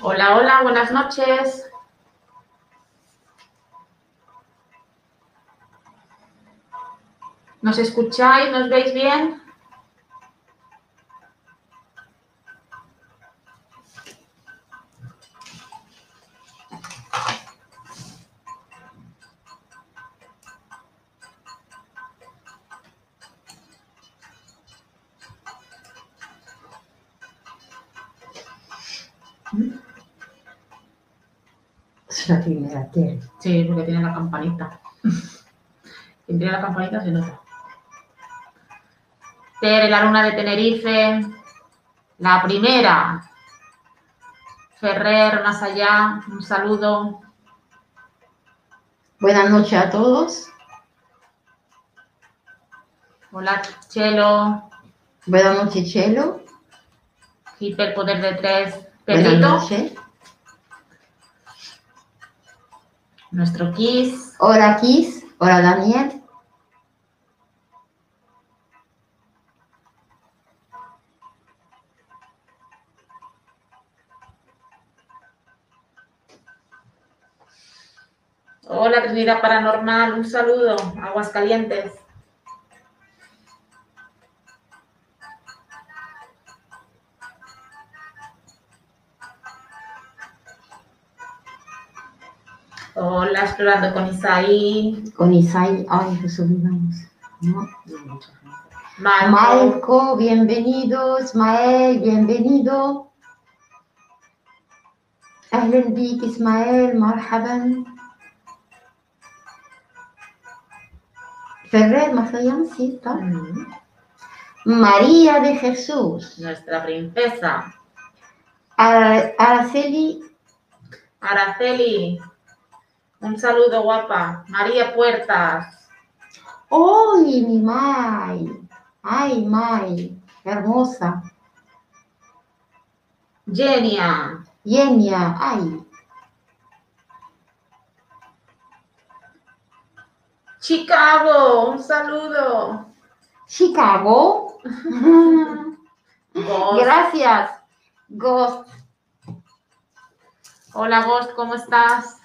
Hola, hola, buenas noches. ¿Nos escucháis? ¿Nos veis bien? Campanita. Quien tiene la campanita se nota. Tere, la luna de Tenerife. La primera. Ferrer, más allá. Un saludo. Buenas noches a todos. Hola, Chelo. Buenas noches, Chelo. Hiper Poder de Tres. Buenas Pedrito. noches. Nuestro Kiss. Hola, Kiss. Hola, Daniel. Hola, Trinidad Paranormal. Un saludo. Aguascalientes. Hola, explorando con Isaí. Con Isaí, ay, Jesús, ¿no? Marco. Marco. bienvenido. Ismael, bienvenido. Ahlan bik, Ismael, marhaban. Ferrer Mazoyán, sí, está. María de Jesús. Nuestra princesa. Araceli. Araceli. Un saludo, guapa. María Puertas. ¡Ay, mi May! ¡Ay, May! Hermosa. Genia. Yenia, ¡ay! Chicago. Un saludo. Chicago. Ghost. Gracias. Ghost. Hola, Ghost, ¿cómo estás?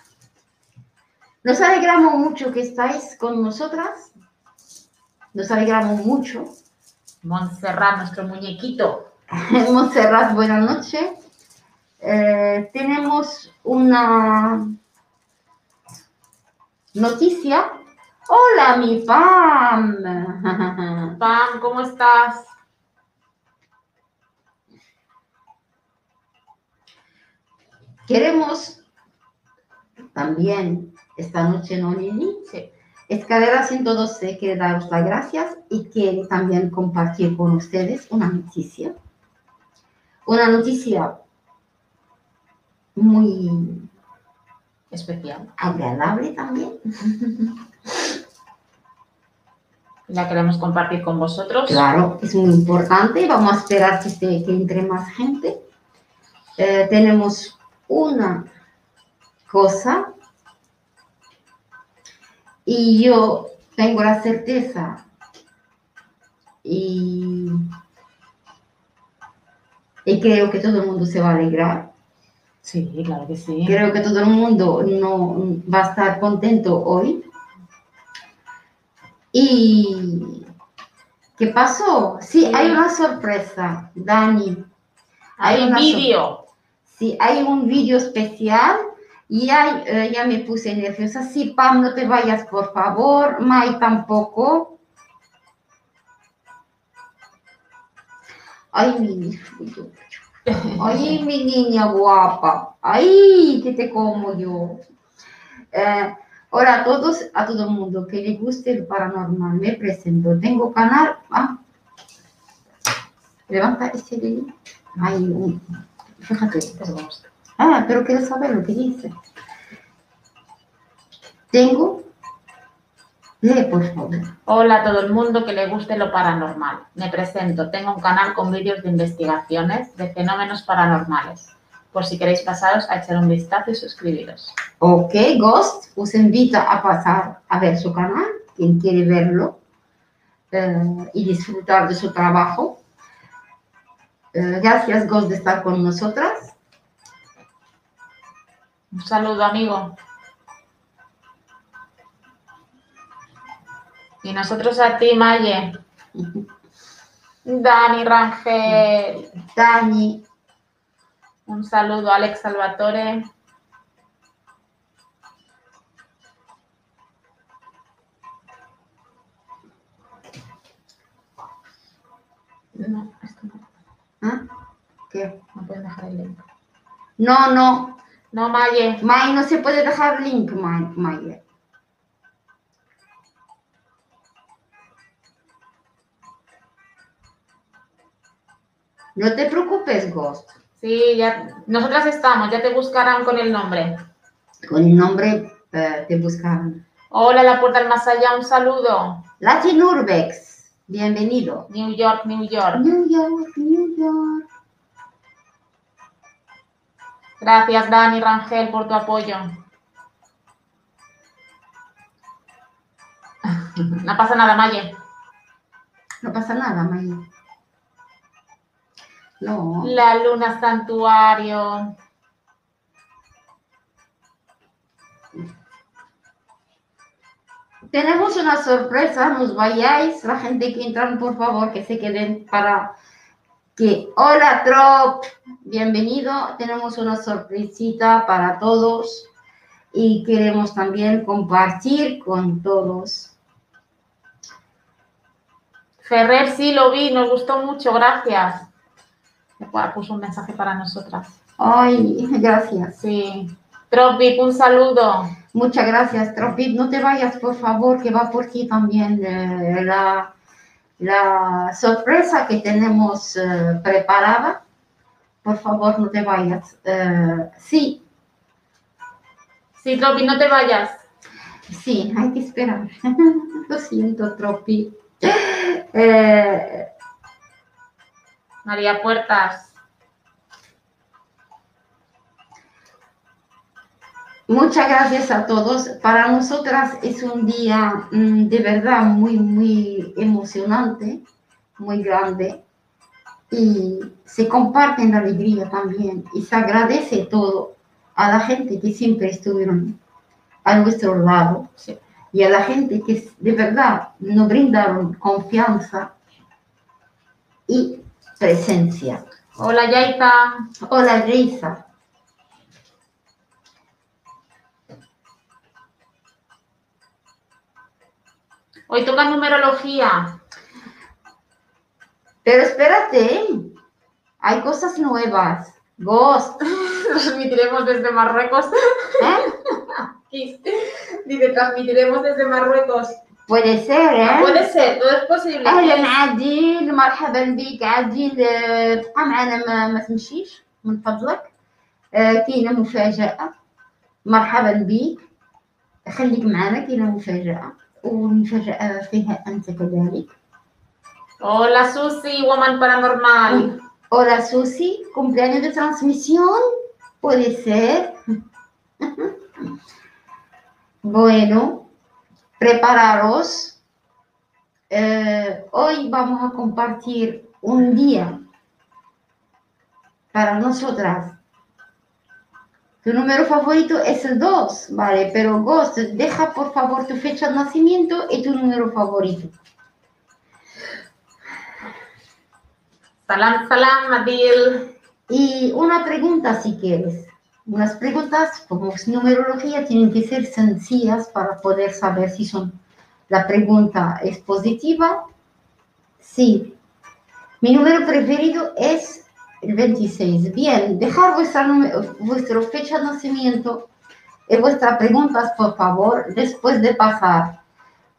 Nos alegramos mucho que estáis con nosotras. Nos alegramos mucho. Montserrat, nuestro muñequito. Montserrat, buenas noches. Eh, tenemos una noticia. Hola, mi Pam. Pam, ¿cómo estás? Queremos también esta noche, ¿no? Sí. Escalera 112 quiere daros las gracias y quiere también compartir con ustedes una noticia. Una noticia muy Especial. agradable también. La queremos compartir con vosotros. Claro, es muy importante. Vamos a esperar que, se- que entre más gente. Eh, tenemos una cosa y yo tengo la certeza y, y creo que todo el mundo se va a alegrar. Sí, claro que sí. Creo que todo el mundo no va a estar contento hoy. Y ¿Qué pasó? Sí, hay una sorpresa, Dani. Hay una sor- vídeo. Sí, hay un vídeo especial y hay, eh, ya me puse nerviosa. Sí, Pam, no te vayas, por favor. Mai tampoco. Ay, mi niña. Ay, mi niña guapa. Ay, que te como yo. Eh, ahora a todos, a todo el mundo que le guste el paranormal, me presento. Tengo canal. Ah. Levanta ese dedo. Ay, fíjate. Ghost. Ah, pero quiero saber lo que dice. Tengo. Lee, por favor. Hola a todo el mundo que le guste lo paranormal. Me presento. Tengo un canal con vídeos de investigaciones de fenómenos paranormales. Por si queréis pasaros a echar un vistazo y suscribiros. Ok, Ghost os invita a pasar a ver su canal, quien quiere verlo eh, y disfrutar de su trabajo. Eh, gracias, Ghost, de estar con nosotras. Un saludo, amigo. Y nosotros a ti, Maye. Dani Rangel. Dani, Un saludo, Alex Salvatore. No, esto no, ¿ah? ¿qué? no puedes dejar el link. No, no, No, Maye. May, no se puede dejar link, May. May. No te preocupes, Ghost. Sí, ya. Nosotras estamos, ya te buscarán con el nombre. Con el nombre eh, te buscaron. Hola, la puerta del más allá, un saludo. Latin Urbex, bienvenido. New York, New York. New York, New York. Gracias, Dani Rangel, por tu apoyo. No pasa nada, Maye. No pasa nada, May. No. La luna santuario. Tenemos una sorpresa, nos vayáis, la gente que entran, por favor, que se queden para que, hola Trop, bienvenido, tenemos una sorpresita para todos y queremos también compartir con todos. Ferrer, sí, lo vi, nos gustó mucho, gracias. Puso un mensaje para nosotras. Ay, gracias. Sí. Tropip, un saludo. Muchas gracias, Tropip. No te vayas, por favor, que va por ti también eh, la, la sorpresa que tenemos eh, preparada. Por favor, no te vayas. Eh, sí, Sí, Tropip, no te vayas. sí, hay que esperar. Lo siento, Tropip. Eh, María Puertas. Muchas gracias a todos. Para nosotras es un día mm, de verdad muy, muy emocionante, muy grande. Y se comparte en la alegría también. Y se agradece todo a la gente que siempre estuvieron a nuestro lado. Sí. Y a la gente que de verdad nos brindaron confianza y presencia. Hola, Yaita. Hola, Reisa. Hoy toca numerología. Pero espérate, ¿eh? hay cosas nuevas. Ghost, Transmitiremos desde Marruecos. ¿eh? Kiss. Dice, transmitiremos desde Marruecos. puede ser, ¿eh? Puede ser, todo es posible. اهلا عادل مرحبا بك عادل آه، تبقى معنا ما, ما تمشيش من فضلك آه، كاينه مفاجاه مرحبا بك خليك معنا كاينه مفاجاه والمفاجاه فيها انت كذلك Hola, Susi, Woman Paranormal. Hola Susi, cumpleaños de transmisión. Puede ser. bueno, prepararos. Eh, hoy vamos a compartir un día para nosotras. tu número favorito es el 2, vale, pero Ghost, deja por favor tu fecha de nacimiento y tu número favorito. Salam, salam, Adil. Y una pregunta si quieres. Unas preguntas como es numerología tienen que ser sencillas para poder saber si son la pregunta es positiva. Sí. Mi número preferido es el 26. Bien, dejar vuestra, vuestra fecha de nacimiento y vuestras preguntas, por favor, después de pasar.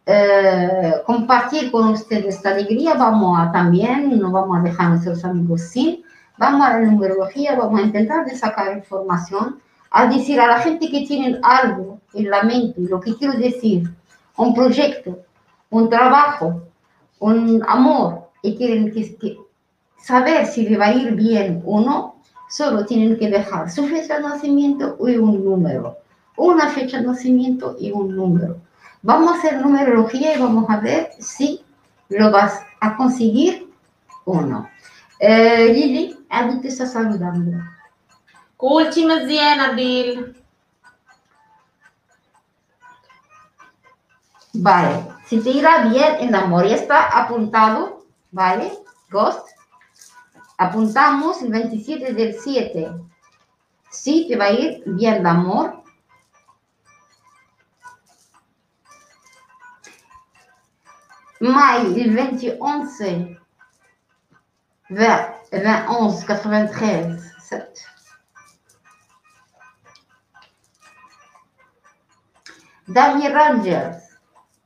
eh, compartir con ustedes esta alegría, vamos a también, no vamos a dejar a nuestros amigos sin, vamos a la numerología, vamos a intentar de sacar información, a decir a la gente que tienen algo en la mente, lo que quiero decir, un proyecto, un trabajo, un amor, y quieren que saber si le va a ir bien o no, solo tienen que dejar su fecha de nacimiento y un número. Una fecha de nacimiento y un número. Vamos a hacer numerología y vamos a ver si lo vas a conseguir o no. Eh, Lili, Adil te está saludando. Últimas. Vale, si te irá bien en la ya está apuntado, ¿vale? Ghost, Apuntamos el 27 del 7. Sí, te va a ir bien de amor. Mai, el 21, 20, 21, 93, 7. Daniel Rangers.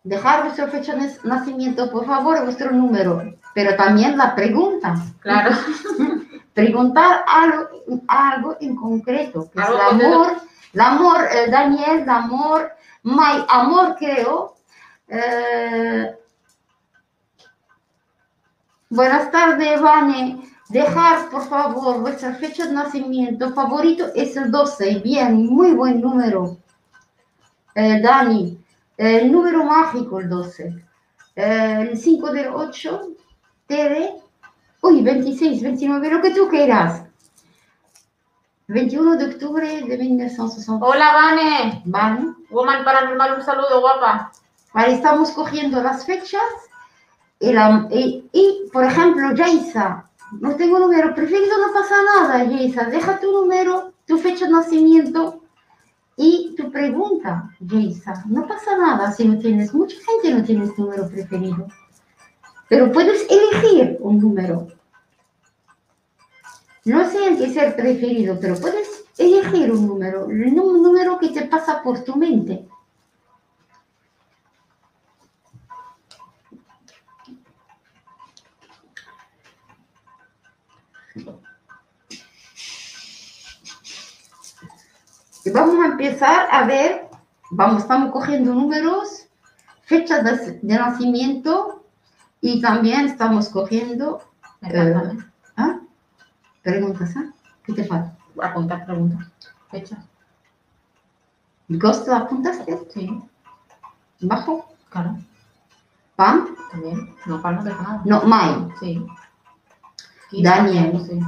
Dejar vuestra fecha de nacimiento, por favor, vuestro número, pero también la pregunta. Claro. Preguntar algo, algo en concreto, que es Algo el que te- amor, el amor, eh, Daniel, el amor, my amor creo. Eh, buenas tardes, Vane. Dejar, por favor, vuestra fecha de nacimiento favorito es el 12. Bien, muy buen número. Eh, Dani, el número mágico, el 12. Eh, el 5 del 8, Tere. Uy, 26, 29, lo que tú quieras. 21 de octubre de 1960. Hola, Vane. Vale. Woman Paranormal, un saludo, guapa. Vale, estamos cogiendo las fechas. Y, la- y- y, por ejemplo, Jaisa, no tengo número preferido, no pasa nada, Jaisa. Deja tu número, tu fecha de nacimiento y tu pregunta, Jaisa. No pasa nada si no tienes, mucha gente no tiene número preferido. Pero puedes elegir un número. No tiene que ser preferido, pero puedes elegir un número, el nú- número que te pasa por tu mente. Y vamos a empezar a ver, vamos, estamos cogiendo números, fechas de nacimiento y también estamos cogiendo encanta. Eh, ¿ah? preguntas. ¿ah? ¿Qué te falta? Apuntar preguntas. Fecha. ¿Ghost lo apuntaste? Sí, ¿Bajo? claro. ¿Pam? También. No, para no nada. No, Mai. Sí. Daniel. Sí.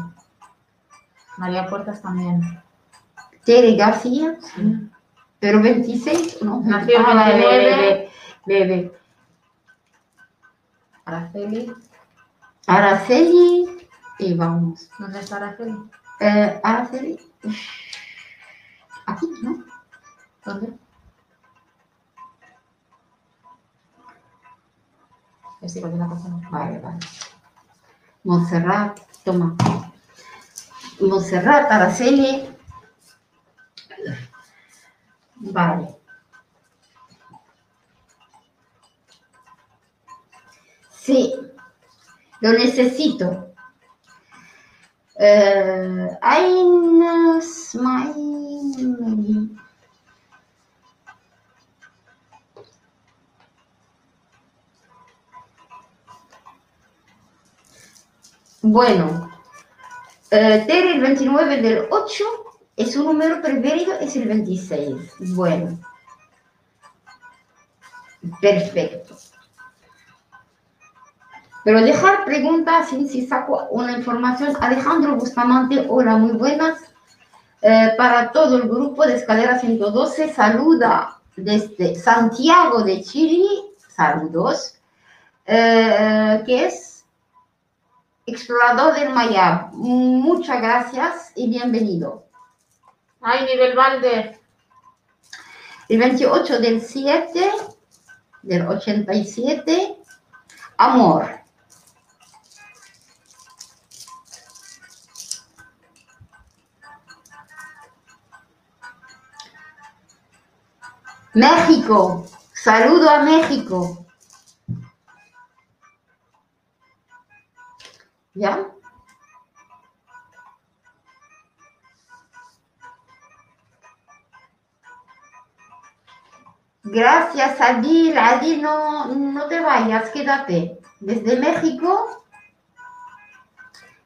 María Puertas también. Tere García. Sí. Pero 26, no. Nació Ah, vale, 29. bebé, bebé. Araceli. Araceli. Y vamos. ¿Dónde está Araceli? Eh, Araceli. Aquí, ¿no? ¿Dónde? Igual de la. Vale, vale. Montserrat, toma. Montserrat, Araceli. Vale. Sí, lo necesito. Hay unas... my- Bueno, eh, Tere, el 29 del 8, es su número preferido, es el 26. Bueno. Perfecto. Pero dejar preguntas sin si saco una información. Alejandro Bustamante, hola, muy buenas. Eh, para todo el grupo de Escalera 112, saluda desde Santiago de Chile. Saludos. Eh, ¿Qué es? explorador del Maya. Muchas gracias y bienvenido. Ay, nivel Valde. El 28 del 7 del 87, amor. México, saludo a México. ¿Ya? Gracias, Adil. Adil, no, no te vayas, quédate. Desde México,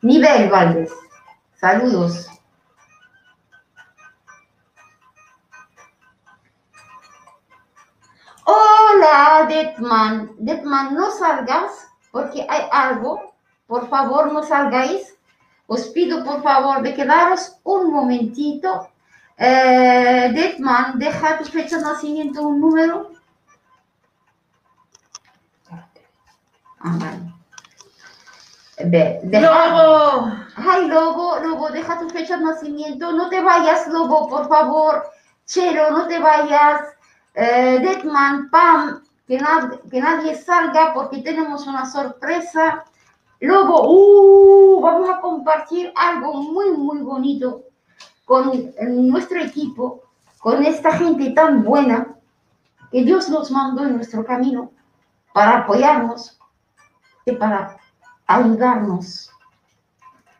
Nivel Valdés. Saludos. Hola, Detman. Detman, no salgas porque hay algo. Por favor, no salgáis. Os pido, por favor, de quedaros un momentito eh, Detman, deja tu fecha de nacimiento un número. Ah, vale. Ve, deja- Lobo. Ay, Lobo, Lobo, deja tu fecha de nacimiento. No te vayas, Lobo, por favor. Chelo, no te vayas. Eh, Deadman, Pam, que, nad- que nadie salga porque tenemos una sorpresa. Lobo, uh, vamos a compartir algo muy, muy bonito con nuestro equipo, con esta gente tan buena que Dios nos mandó en nuestro camino para apoyarnos y para ayudarnos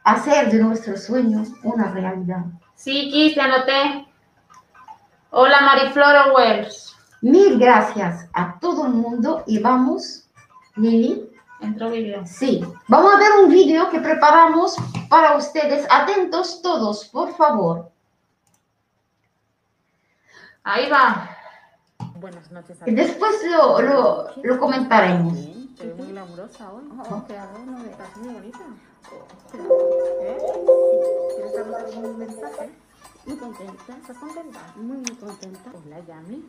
a hacer de nuestro sueño una realidad. Sí, Kiss, te anoté. Hola, Mariflor Wells. Mil gracias a todo el mundo y vamos, Lili. Entró vídeo. Sí, vamos a ver un vídeo que preparamos para ustedes. Atentos todos, por favor. Ahí va. Buenas noches a después lo, lo, lo comentaremos. Bien, Te veo muy glamurosa hoy. Oh. no me estás muy bonita. ¿Eh? ¿Quieres darnos algún mensaje? Muy contenta, ¿Estás contenta? muy muy contenta. Hola, Yami.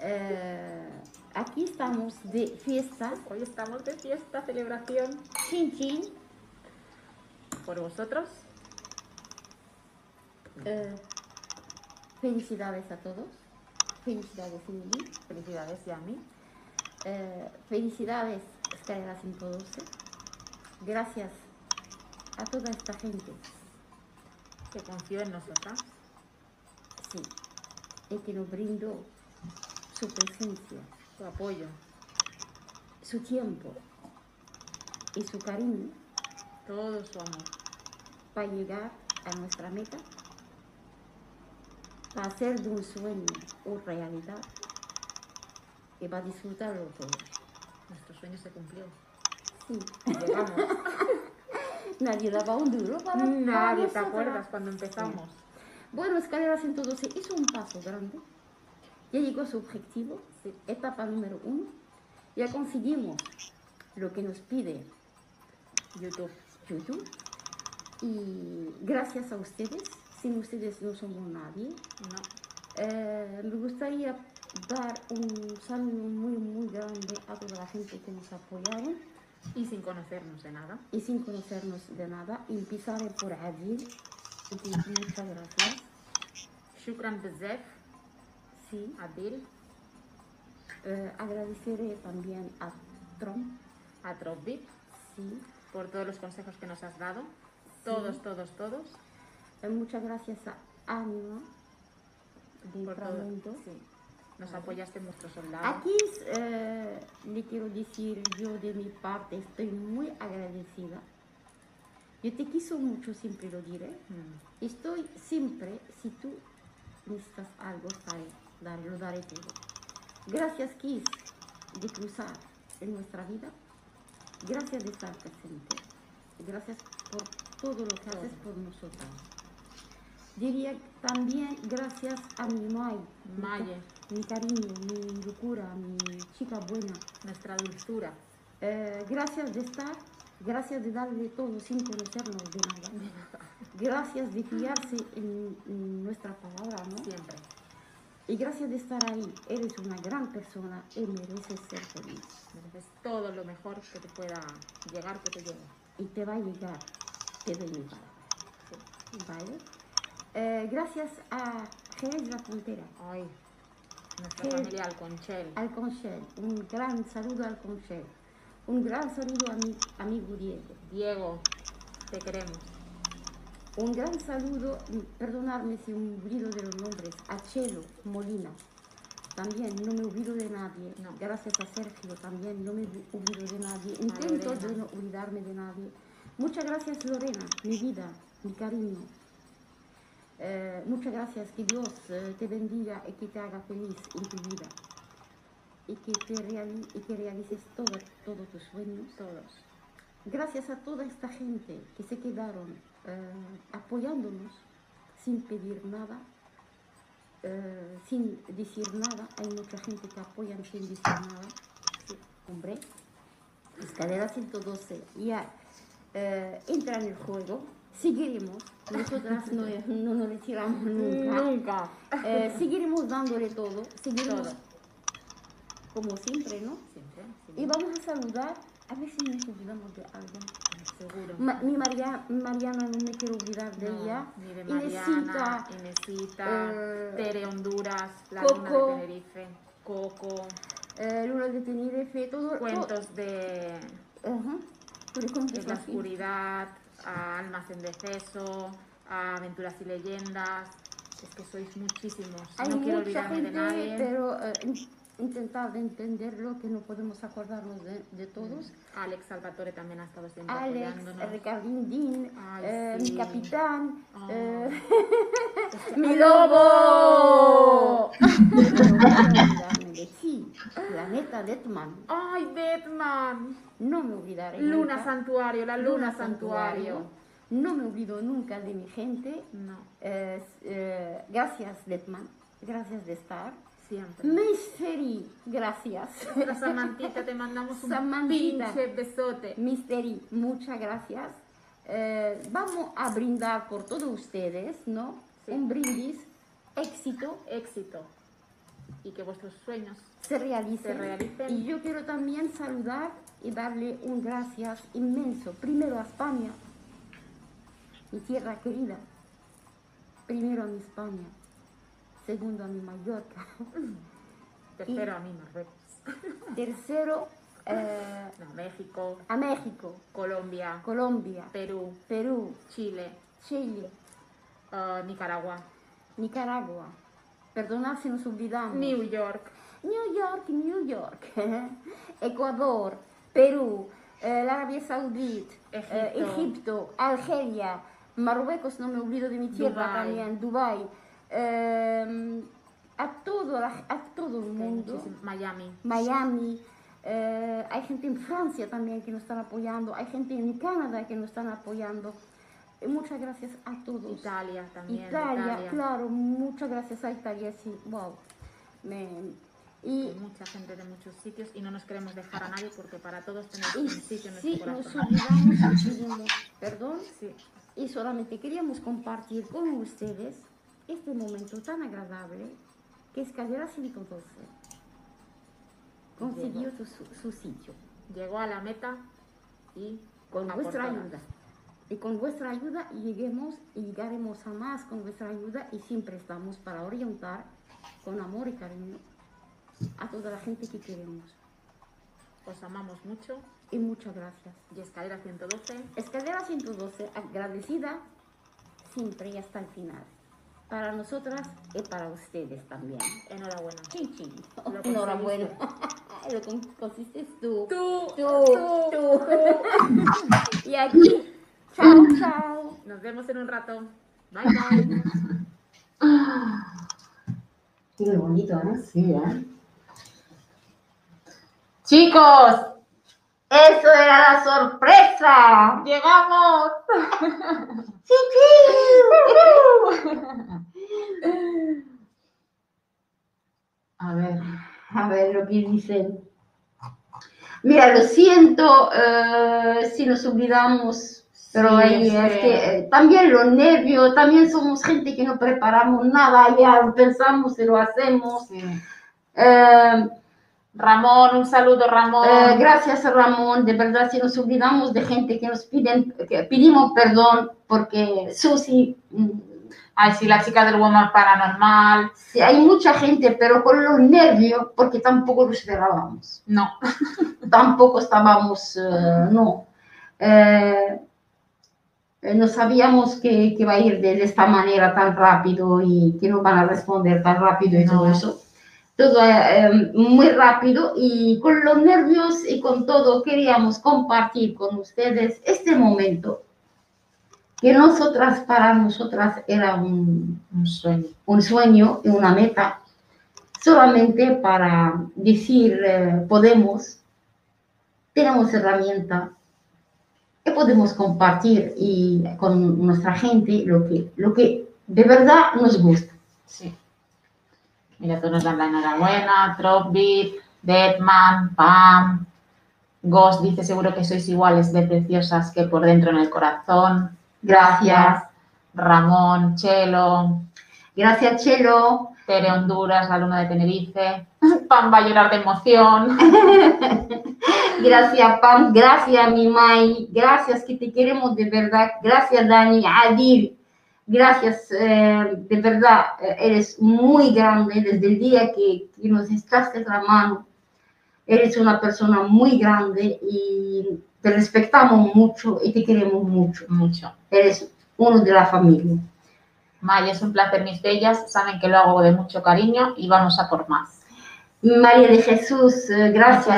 Eh, aquí estamos de fiesta, Hoy estamos de fiesta, celebración. chin chin. ¿Por vosotros? Eh, felicidades a todos. Felicidades Lili. Felicidades, Yami. Eh, felicidades Escalera 112. Gracias a toda esta gente. Que confío en nosotras. Sí. Y que nos brindó su presencia, Tu apoyo. su tiempo y su cariño Todo su amor. para llegar a nuestra meta, para hacer de un sueño una realidad y para disfrutarlo todo. Nuestro sueño se cumplió. Sí, Llegamos. nadie daba un duro para Nadie te acuerdas cuando empezamos. Bueno, Escalera 112 hizo un paso grande, ya llegó a su objetivo, sí, etapa número uno, ya conseguimos lo que nos pide YouTube. YouTube y gracias a ustedes, sin ustedes no somos nadie. No. Eh, me gustaría dar un saludo muy, muy grande a toda la gente que nos apoyaron Y sin conocernos de nada. y sin conocernos de nada. Empezaré por Adil. Muchas gracias. Shukran Bezef, Sí. Adil, Eh, agradeceré también a Trump. a Dropbit, Sí. por todos los consejos que nos has dado. Todos, todos, todos. Eh, muchas gracias a Anima de Por todo. Sí. Nos apoyaste nuestro soldado. Aquí eh, le quiero decir yo de mi parte estoy muy agradecida. Yo te quiso mucho, siempre lo diré. Mm. Estoy siempre, si tú necesitas algo, estaré, dar- lo daré todo. Gracias, Kiss, de cruzar en nuestra vida. Gracias de estar presente. Gracias por todo lo que haces por nosotros. Diría también gracias a mi May, Maye, mi cariño, mi locura, mi chica buena. nuestra dulzura. Eh, gracias de estar, gracias de darle todo sin conocernos de nada. Gracias de fiarse en, en nuestra palabra, ¿no? Siempre. Y gracias de estar ahí, eres una gran persona y mereces ser feliz. Mereces todo lo mejor que te pueda llegar, que te llegue. Y te va a llegar, te doy mi palabra. ¿Vale? Eh, gracias a Jerez La Frontera, Ay, nuestra Sí. familia Alconchel. al Conchel, un gran saludo al Conchel. Un gran saludo a mi amigo Diego. Diego, te queremos. Un gran saludo, y perdonadme si me olvido de los nombres, a Chelo Molina. También no me olvido de nadie. No. Gracias a Sergio también no me olvido de nadie. Intento de no olvidarme de nadie. Muchas gracias Lorena, mi vida, mi cariño. Eh, muchas gracias, que Dios eh, te bendiga y que te haga feliz en tu vida. Y que, te reali- y que realices todo- todos tus sueños. Todos. Gracias a toda esta gente que se quedaron eh, apoyándonos sin pedir nada, eh, sin decir nada. Hay mucha gente que apoyan sin decir nada. Sí, hombre, escalera 112 ya eh, entra en el juego. Seguiremos, nosotras no, no nos retiramos nunca. Nunca. Eh, seguiremos dándole todo, seguiremos Todo. como siempre, ¿no? Siempre, Y vamos a saludar, a ver si nos olvidamos de algo. Seguro. Ma- mi María, Mariana, no me quiero olvidar de No, ella. Ni de Mariana, Inesita, eh, Tere Honduras, la Coco. luna de Tenerife, Coco, eh, Luna de Tenerife, todo. cuentos de, todo- con de la oscuridad, a Almas en Deceso, a Aventuras y Leyendas. Es que sois muchísimos. Hay no quiero mucha olvidarme gente, de nadie. pero eh, in- intentar de entenderlo, que no podemos acordarnos de, de todos. Alex Salvatore también ha estado siempre Alex. Ricardín eh, sí. mi capitán, Ah. eh, ¡Mi ¡Ay, lobo! No quiero olvidarme de ti, Planeta Detman. ¡Ay, Deadman! No me olvidaré. Luna nunca. Santuario, la Luna, Santuario. No me olvido nunca de mi gente. No, Eh, eh, gracias, Detman. Gracias de estar. siempre. Mystery, gracias. La Samantita, te mandamos un Samantita. pinche besote. Mystery, muchas gracias. Eh, vamos a brindar por todos ustedes, ¿no? Sí. Un brindis, éxito, Éxito. Y que vuestros sueños se realicen. Se realicen. Y yo quiero también saludar y darle un gracias inmenso, primero a España, mi tierra querida, primero a mi España, segundo a mi Mallorca, Tercero a mí, Marruecos. tercero eh, No, México, a México, Colombia, Colombia, Perú, Perú, Chile, Chile, ah, Nicaragua, Nicaragua. Perdonad si nos olvidamos. New York, New York, New York, Ecuador, Perú, eh, la Arabia Saudita, eh, Egipto. Egipto, Argelia, Marruecos, no me olvido de mi tierra Dubái. también, Dubái, eh, a, todo, a todo el mundo, Miami, Miami, eh, hay gente en Francia también que nos están apoyando, hay gente en Canadá que nos están apoyando. Muchas gracias a todos. Italia también. Italia, Italia. claro, muchas gracias a Italia, sí, wow. Me- y Hay mucha gente de muchos sitios y no nos queremos dejar a nadie porque para todos y un sitio en sí, nuestro nos corazón. olvidamos y pedimos perdón Sí, y solamente queríamos compartir con ustedes este momento tan agradable que Escalera 112 consiguió su, su- sitio llegó a la meta y con vuestra ayuda. Y con vuestra ayuda lleguemos y llegaremos a más con vuestra ayuda y siempre estamos para orientar con amor y cariño a toda la gente que queremos. Os amamos mucho. Y muchas gracias. Y Escalera 112, Escalera 112, agradecida siempre y hasta el final. Para nosotras y para ustedes también. enhorabuena. Chin, chin. Lo Enhorabuena. Lo con- consistes tú. Tú, Tú, tú. y aquí, chao, chao. Nos vemos en un rato. Bye, bye. Qué bonito, ¿eh? Sí, ¿eh? Chicos, Eso era la sorpresa. llegamos. Sí, A ver, A ver lo que dicen. Mira, lo siento eh, si nos olvidamos. Pero Sí, ahí es que- eh, también los nervios, también somos gente que no preparamos nada, ya lo pensamos y lo hacemos. Sí. Eh, Ramón, un saludo, Ramón. eh, gracias Ramón, de verdad si nos olvidamos de gente que nos piden, que pedimos perdón porque Susi, mm, Ay, sí, la chica del Woman Paranormal. sí, hay mucha gente, pero con los nervios, porque tampoco lo esperábamos. No, tampoco estábamos, eh, no. Eh, eh, no sabíamos que, que va a ir de, esta manera tan rápido y que nos van a responder tan rápido y No. todo eso. Todo eh, muy rápido y con los nervios y con todo queríamos compartir con ustedes este momento que nosotras, para nosotras era un, un sueño. un sueño y una meta solamente para decir eh, podemos, tenemos herramienta y podemos compartir y con nuestra gente lo que, lo que de verdad nos gusta. Sí. Mira, todos nos dan la enhorabuena. Dropbeat, Deadman, Pam. Ghost dice seguro que sois iguales de preciosas que por dentro en el corazón. Gracias. Ramón, Chelo, Gracias, Chelo. Tere Honduras, la luna de Tenerife. Pam va a llorar de emoción. Gracias, Pam. Gracias, mi Mai. Gracias, que te queremos de verdad. Gracias, Dani. Adil. Gracias, eh, de verdad. eh, Eres muy grande desde el día que, que nos echaste la mano. Eres una persona muy grande y te respetamos mucho y te queremos mucho. Mucho. Eres uno de la familia. Maya, es un placer, mis bellas. Saben que lo hago de mucho cariño y vamos a por más. María de Jesús, eh, gracias.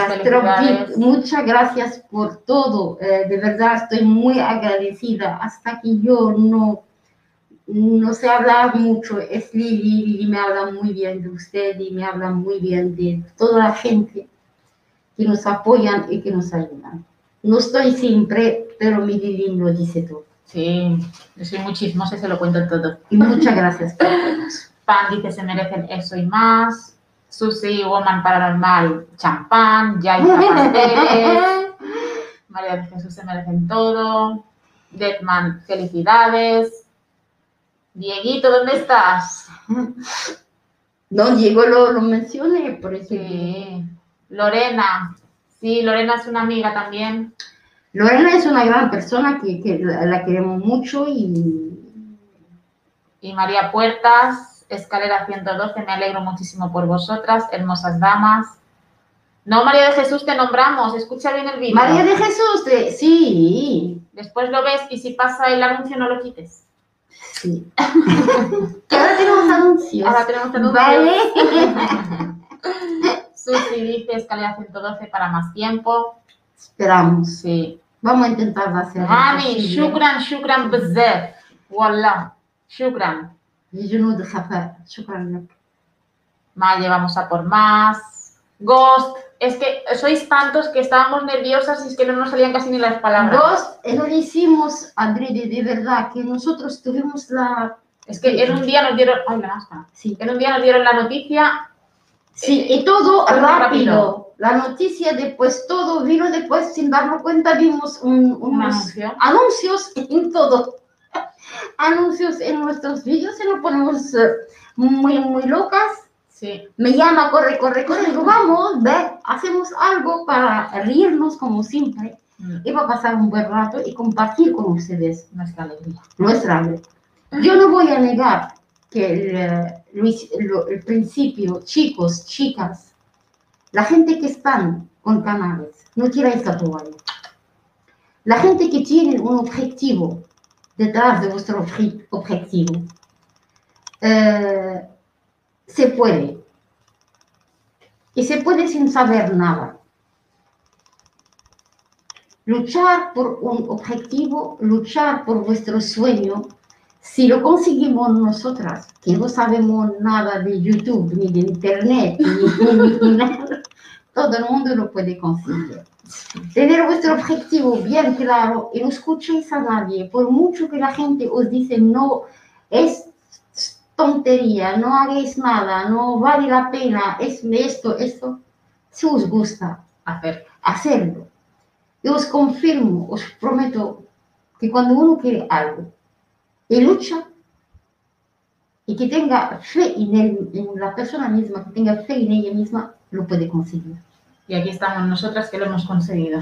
Muchas gracias por todo. Eh, de verdad estoy muy agradecida. Hasta que yo no, no sé hablar mucho, es Lili. Lili me habla muy bien de usted y me habla muy bien de toda la gente que nos apoyan y que nos ayudan. No estoy siempre, pero mi Lili lo dice todo. Sí, yo soy muy chismosa y se lo cuento todo. Y muchas gracias. Pan dice se merecen eso y más. Susi, Woman Paranormal, champán. Yaisa pasteles. María de Jesús se merecen todo. Deadman, felicidades. Dieguito, ¿dónde estás? No, Diego lo, lo mencioné, por eso. Sí. Lorena. Sí, Lorena es una amiga también. Lorena es una gran persona que, que la, la queremos mucho y Y María Puertas, escalera 112, me alegro muchísimo por vosotras, hermosas damas. No, María de Jesús, te nombramos, escucha bien el vídeo. María de Jesús, sí, Después lo ves y si pasa el anuncio no lo quites. sí. ahora tenemos anuncios. Ahora tenemos anuncio. Vale. Susi dice escalera 112 para más tiempo. Esperamos. Sí. Vamos a intentar hacer. lo Rami, posible. shukran, shukran bzef. Wallah, shukran. جنود خفاء شكرا لك Maye, vamos a por más. Ghost, es que sois tantos que estábamos nerviosas y es que no nos salían casi ni las palabras. Dos, eh, lo hicimos adrede de verdad, que nosotros tuvimos la... Es que en un día nos dieron. Ay, la máscara. Sí, En un día nos dieron la noticia. sí y todo Todo rápido. rápido. La noticia después, todo vino después sin darnos cuenta, vimos un, Un unos anuncio. anuncios en todo. Anuncios en nuestros vídeos y nos ponemos eh, muy, muy locas. Sí. Me llama, corre, corre, corre. Digo, vamos, ve, hacemos algo para reírnos como siempre Mm, y para pasar un buen rato y compartir con ustedes Nuestra alegría. nuestra vida. Yo no voy a negar que el, eh, el principio, chicos, chicas, la gente que están con canales, no tiráis la toalla. La gente que tiene un objetivo detrás de vuestro obje- objetivo, eh, se puede. Y se puede sin saber nada. Luchar por un objetivo, luchar por vuestro sueño, si lo conseguimos nosotras, que no sabemos nada de YouTube, ni de Internet, ni, ni- nada, todo el mundo lo puede conseguir. Tener vuestro objetivo bien claro y no escuchéis a nadie, por mucho que la gente os dice no, es tontería, no hagáis nada, no vale la pena, es esto, esto, si os gusta, Hacer. hacerlo. Y os confirmo, os prometo que cuando uno quiere algo y lucha y que tenga fe en, él, en la persona misma, que tenga fe en ella misma, lo puede conseguir. Y aquí estamos nosotras que lo hemos conseguido.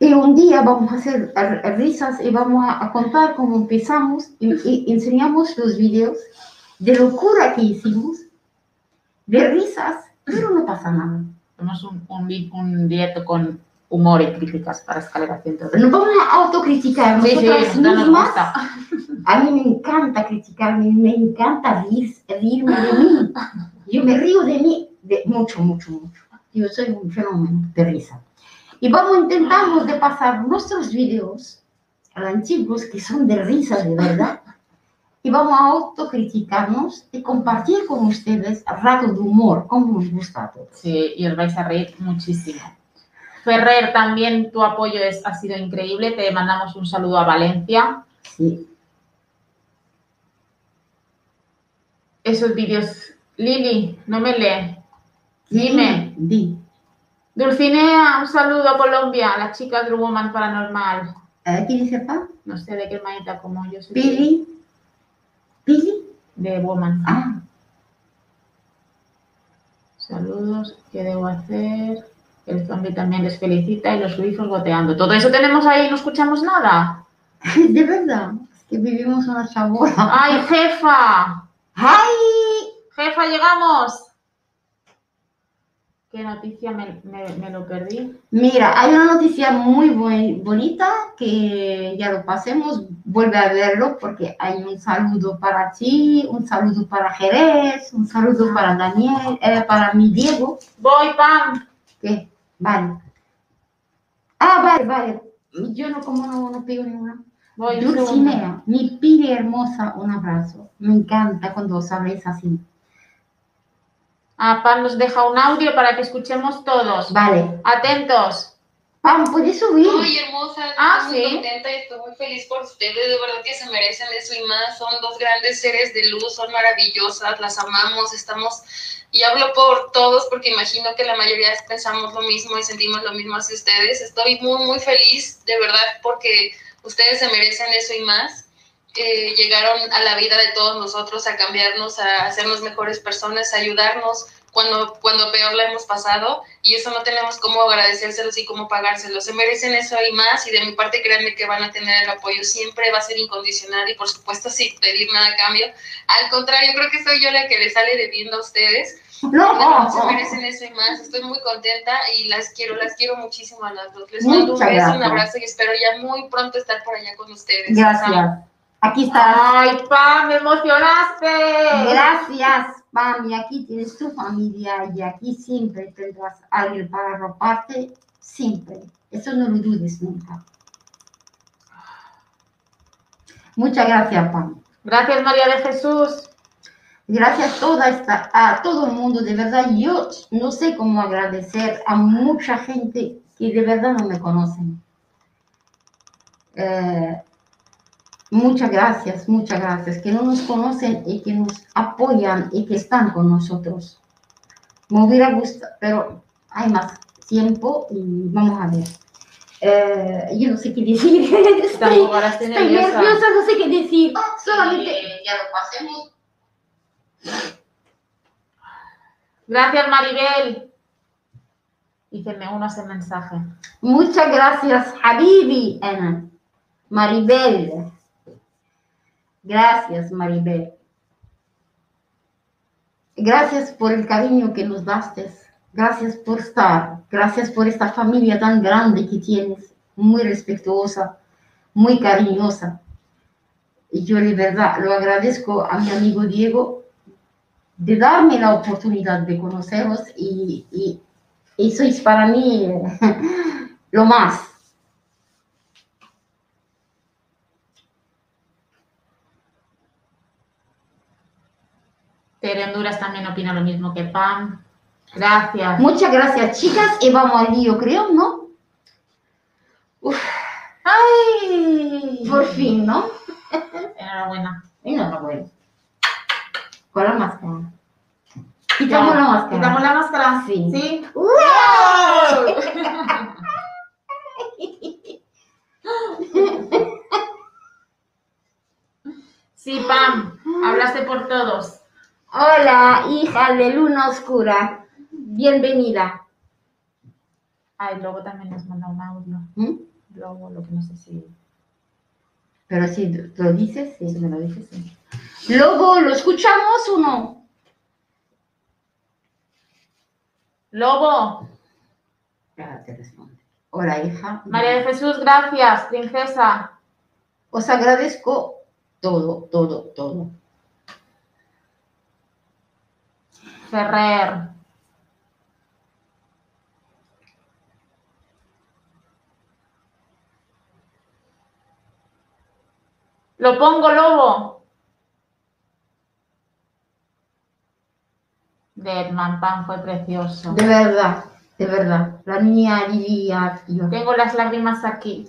Y un día vamos a hacer risas y vamos a, contar cómo empezamos y, y enseñamos los videos de locura que hicimos, de risas, pero no pasa nada. Hacemos un, un, un directo con humor y críticas para Escalera 102. Nos vamos a autocriticar Sí, sí, nosotras no nos mismas. gusta. A mí me encanta criticarme, me encanta rir, reírme de mí. Yo me río de mí de mucho, mucho, mucho. Yo soy un fenómeno de risa. Y vamos intentamos de pasar nuestros videos antiguos que son de risa de verdad. Y vamos a autocriticarnos y compartir con ustedes rato de humor, como nos gusta a todos. Sí, y os vais a reír muchísimo. Ferrer, también tu apoyo es, ha sido increíble. Te mandamos un saludo a Valencia. Sí. Esos vídeos. Lili, no me lee. Dime. Di. Dulcinea, un saludo a Colombia, las chicas del Woman Paranormal. Eh, ¿Quién dice pa? No sé de qué manita como yo soy Pili. Pili. de Woman. Ah, Saludos, ¿qué debo hacer? El zombie también les felicita y los suizos goteando. Todo eso tenemos ahí y no escuchamos nada. de verdad. Es que vivimos una chabola. ¡Ay, jefa! ¡Ay! ¡Jefa, llegamos! ¿Qué noticia me, me- me lo perdí? Mira, hay una noticia muy buen- bonita que ya lo pasemos, vuelve a verlo porque hay un saludo para ti, un saludo para Jerez, un saludo para Daniel, eh, para mi Diego, Voy, Pam. que vale. Ah, vale, vale. Yo no como no, no pido ninguna. Voy. Dulcinea, mi pili hermosa, un abrazo. Me encanta cuando os habléis así. Ah, Pam nos deja un audio para que escuchemos todos. Vale. Atentos. Pam, ¿puedes subir? Ay, hermosa, Ah, estoy muy ¿sí? contenta y estoy muy feliz por ustedes, de verdad que se merecen eso y más, son dos grandes seres de luz, son maravillosas, las amamos, estamos, y hablo por todos porque imagino que la mayoría pensamos lo mismo y sentimos lo mismo hacia ustedes, estoy muy, muy feliz, de verdad, porque ustedes se merecen eso y más. Eh, llegaron a la vida de todos nosotros a cambiarnos, a hacernos mejores personas, a ayudarnos cuando, cuando peor la hemos pasado y eso no tenemos cómo agradecérselos y cómo pagárselos. Se merecen eso y más y de mi parte créanme que van a tener el apoyo siempre, va a ser incondicional y por supuesto sin pedir nada a cambio. Al contrario, creo que soy yo la que les sale debiendo a ustedes. No, Bueno, se merecen eso y más. Estoy muy contenta y las quiero, las quiero muchísimo a las dos. Les mando un beso, un abrazo y espero ya muy pronto estar por allá con ustedes. Gracias. Aquí está. ¡Ay, Pam, me emocionaste! Gracias, Pam. Y aquí tienes tu familia y aquí siempre tendrás alguien para arroparte. Siempre. Eso no lo dudes nunca. Muchas gracias, Pam. Gracias, María de Jesús. Gracias a, toda esta, a todo el mundo. De verdad, yo no sé cómo agradecer a mucha gente que de verdad no me conocen. Eh, muchas gracias, muchas gracias. Que no nos conocen y que nos apoyan y que están con nosotros. Me hubiera gustado, pero hay más tiempo y vamos a ver. Eh, yo no sé qué decir. Estoy, ahora estoy nerviosa. nerviosa, no sé qué decir. Solamente ya lo pasemos. Gracias, Maribel. Y que me uno a ese mensaje. Muchas gracias, Habibi, Ana. Maribel. Gracias, Maribel. Gracias por el cariño que nos daste. Gracias por estar. Gracias por esta familia tan grande que tienes. Muy respetuosa, muy cariñosa. Y yo de verdad lo agradezco a mi amigo Diego de darme la oportunidad de conoceros y, y, y sois para mí lo más. Tere Honduras también opina lo mismo que Pam. Gracias. Muchas gracias, chicas, y vamos al lío, creo, ¿no? ¡Ay! Por fin, ¿no? Enhorabuena. Enhorabuena. Con la máscara. Quitamos la máscara. ¿Quitamos la máscara? Sí. ¿Sí? Sí, Pam, hablaste por todos. Hola, hija de luna oscura. Bienvenida. Ay, luego también nos manda un audio. ¿Mm? Luego, lo que no sé si, Pero si lo dices, si sí. me lo dices, sí. Luego, ¿lo escuchamos o no? Lobo, Ya te responde. Hola, hija. María de Jesús, gracias, princesa. Os agradezco todo, todo, todo. Ferrer. Lo pongo, Lobo. Deadman Pan fue precioso. De verdad, de verdad. La niña Lidia, tío. Tengo las lágrimas aquí.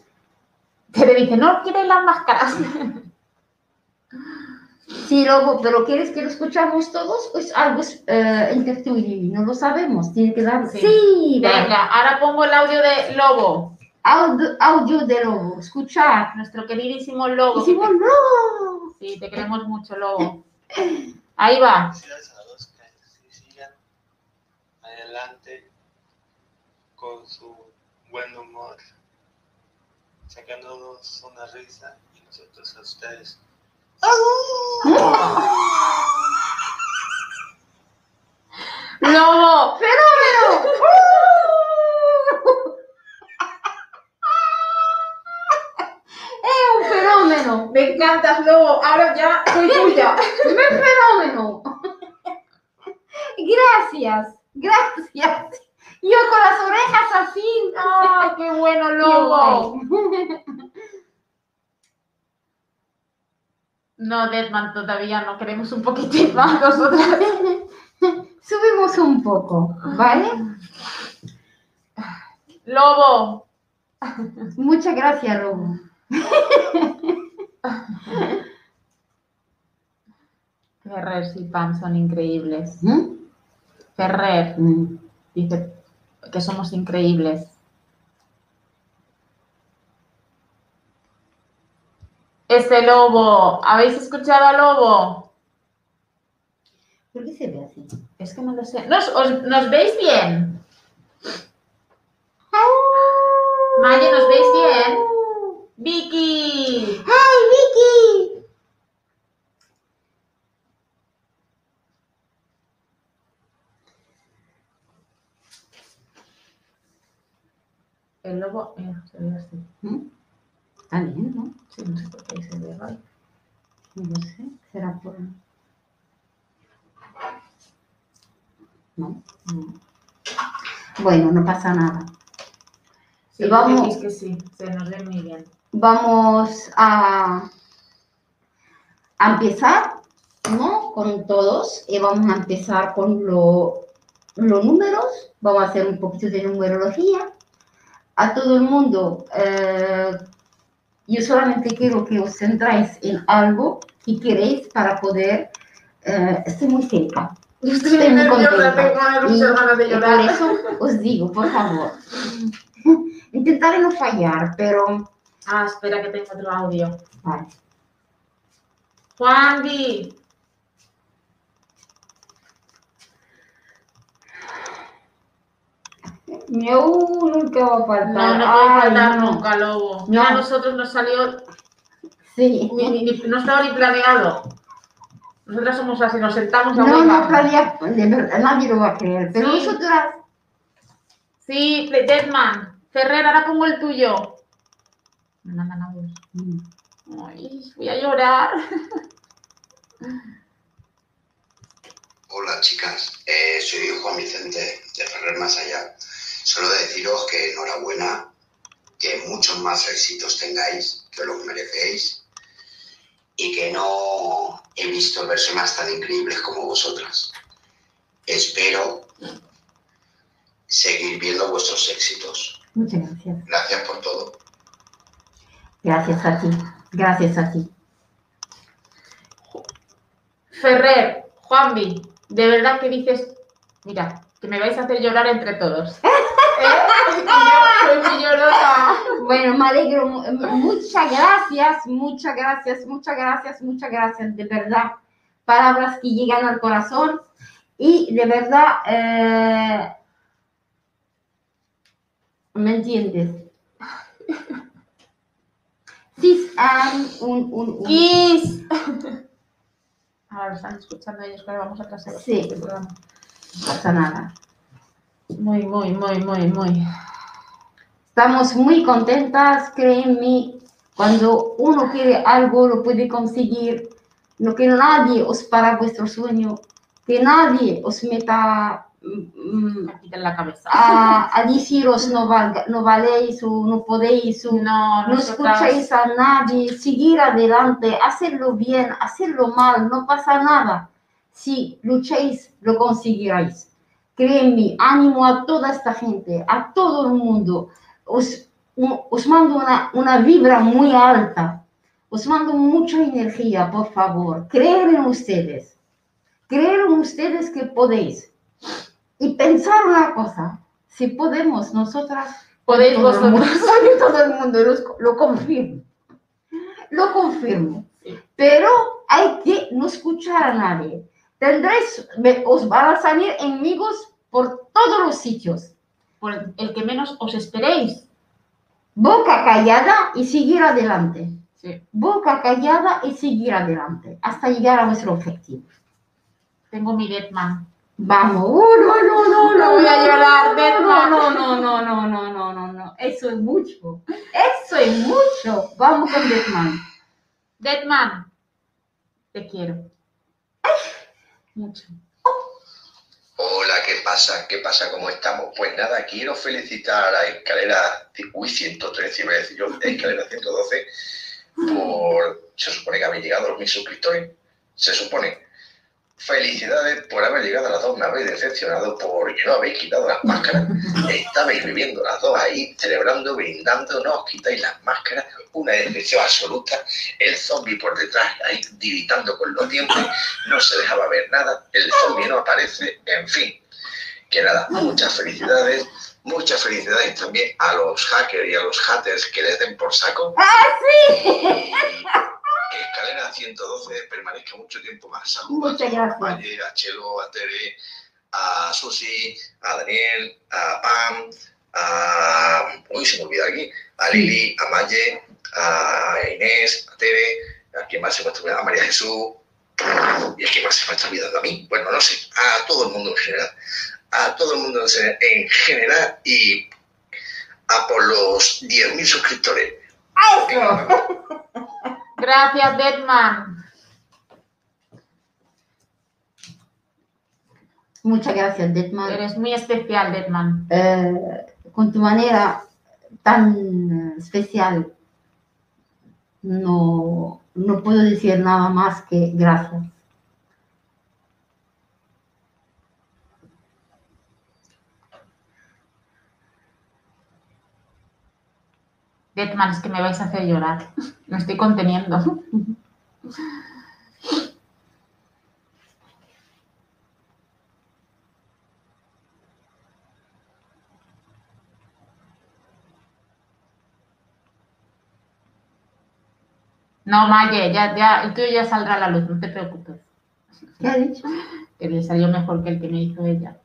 Tere dice, no quieres las máscaras. Sí, luego, pero ¿quieres que lo escuchamos todos? Pues algo es eh, intertuyo, no lo sabemos. Tiene que dar. Sí. Sí, vale. Venga, ahora pongo el audio de Lobo, Audio, audio de lobo, escuchar. nuestro queridísimo Lobo. Hicimos lobo. Sí, te queremos mucho, Lobo. Ahí va. Felicidades a los que sí sigan adelante con su buen humor, sacándonos una risa y nosotros a ustedes. Lobo, ¡Fenómeno! ¡Es un fenómeno! me encantas, Lobo. Ahora ya soy tuya. ¡Es fenómeno! Gracias, gracias. Yo con las orejas así. ¡Ay, qué bueno, Qué Lobo! guay. No, Deadman, todavía no. Queremos un poquitín más nosotras. Subimos un poco, ¿vale? Lobo, Muchas gracias, Lobo. Ferrer y Pam son increíbles. ¿Mm? Ferrer Mm. dice que somos increíbles. Ese lobo, ¿habéis escuchado a Lobo? ¿Por qué se ve así? Es que no lo sé. ¿Nos, os- ¿nos veis bien? Maya, ¿nos veis bien? Vicky. ¡Ay, Vicky! El lobo, mira, se ve así. ¿Mm? Está bien, ¿no? Sí, no sé por qué se ve mal. No lo sé. ¿Será por...? No. No. Bueno, no pasa nada. Sí, Vamos. que sí, se nos ve muy bien. Vamos a, a empezar, ¿no? Con todos. Y vamos a empezar con lo- los números. Vamos a hacer un poquito de numerología. A todo el mundo, eh, yo solamente quiero que os centráis en algo que queréis para poder... eh, estoy muy cerca. Yo estoy muy nerviosa, contenta. de y por eso os digo, por favor, intentaré no fallar, pero... Ah, espera que tengo otro audio. Vale. Juanvi. Miau, nunca va a faltar. No, no puede Ay, faltar no. nunca, lobo. No. A nosotros nos salió, Sí. ni- ni- ni- no estaba ni planeado. Nosotras somos así, nos sentamos a No, no planea, de verdad, nadie lo va a creer. Pero Sí. nosotras, Sí, Deadman. Ferrer, ahora pongo el tuyo. Me mandan audios. Ay, voy a llorar. Hola chicas, Eh, soy Juan Vicente de Ferrer Más Allá. Solo deciros que enhorabuena, que muchos más éxitos tengáis, que os lo merecéis y que no he visto personas tan increíbles como vosotras. Espero seguir viendo vuestros éxitos. muchas gracias. Gracias por todo. Gracias a ti. Gracias a ti. Ferrer, Juanvi, de verdad que dices, mira, que me vais a hacer llorar entre todos. Bueno, me alegro. mu- Muchas gracias, muchas gracias, muchas gracias, muchas gracias, de verdad. Palabras que llegan al corazón y de verdad, eh, ¿me entiendes? Sí, hay un, un, un- Kiss. Ahora lo están escuchando ellos, que vamos a atrasar Sí. no pasa nada. Muy, muy, muy, muy, muy. Estamos muy contentas, créanme, cuando uno quiere algo lo puede conseguir, no que nadie os para vuestro sueño, que nadie os meta mm, Me quitan la cabeza. a, a deciros no, valga- no valéis o no podéis o No, no escucháis a nadie, seguir adelante, hacerlo bien, hacerlo mal, no pasa nada. Si lucháis, lo conseguiréis. Créanme, ánimo a toda esta gente, a todo el mundo. Os, os mando una, una vibra muy alta. Os mando mucha energía, por favor. Creer en ustedes. Creer en ustedes que podéis. Y pensar una cosa, si podemos nosotras, Podéis todo el mundo, vosotros. todo el mundo lo, lo confirmo. Lo confirmo. Pero hay que no escuchar a nadie. Tendréis, me- os van a salir enemigos por todos los sitios. Por el que menos os esperéis. Boca callada y seguir adelante. Sí. Boca callada y seguir adelante hasta llegar a vuestro objetivo. Tengo mi Deadman. Vamos. Uh, no, no, no, no. Voy a no, llorar, no. No, no, no, no, no, no, no, no. Eso es mucho. Eso es mucho. Vamos con Deadman. Deadman. Te quiero. Mucho. Hola, ¿qué pasa? ¿Qué pasa? ¿Cómo estamos? Pues nada, quiero felicitar a escalera, uy, 113, iba a decir yo, escalera 112, por, se supone que habéis llegado a los mil suscriptores, se supone. Felicidades por haber llegado a las dos, me habéis decepcionado porque no habéis quitado las máscaras. Estabais viviendo las dos ahí, celebrando, brindando, no os quitáis las máscaras, una decepción absoluta. El zombie por detrás ahí tiritando con los dientes, no se dejaba ver nada, el zombie no aparece, en fin. Que nada, muchas felicidades, muchas felicidades también a los hackers y a los haters que les den por saco. Y que Escalera 112 permanezca mucho tiempo más. Saludos Muchas a todos, gracias. a Valle, a Chelo, a Tere, a Susi, a Daniel, a Pam, a. Uy, se me olvida aquí. A Lili, a Maye, a Inés, a Tere, a quien más se me está a María Jesús. Y a quien más se me está olvidando a mí. Bueno, no sé, a todo el mundo en general. A todo el mundo en en general y a por los 10.000 suscriptores. Venga, Gracias, Deadman. Muchas gracias, Deadman. Eres muy especial, Deadman. Eh, con tu manera tan especial, no, no puedo decir nada más que gracias. Deadman, es que me vais a hacer llorar. Me estoy conteniendo. No, Maye, ya, ya, el tuyo ya saldrá a la luz, no te preocupes. ¿Qué ha dicho? Que le salió mejor que el que me hizo ella.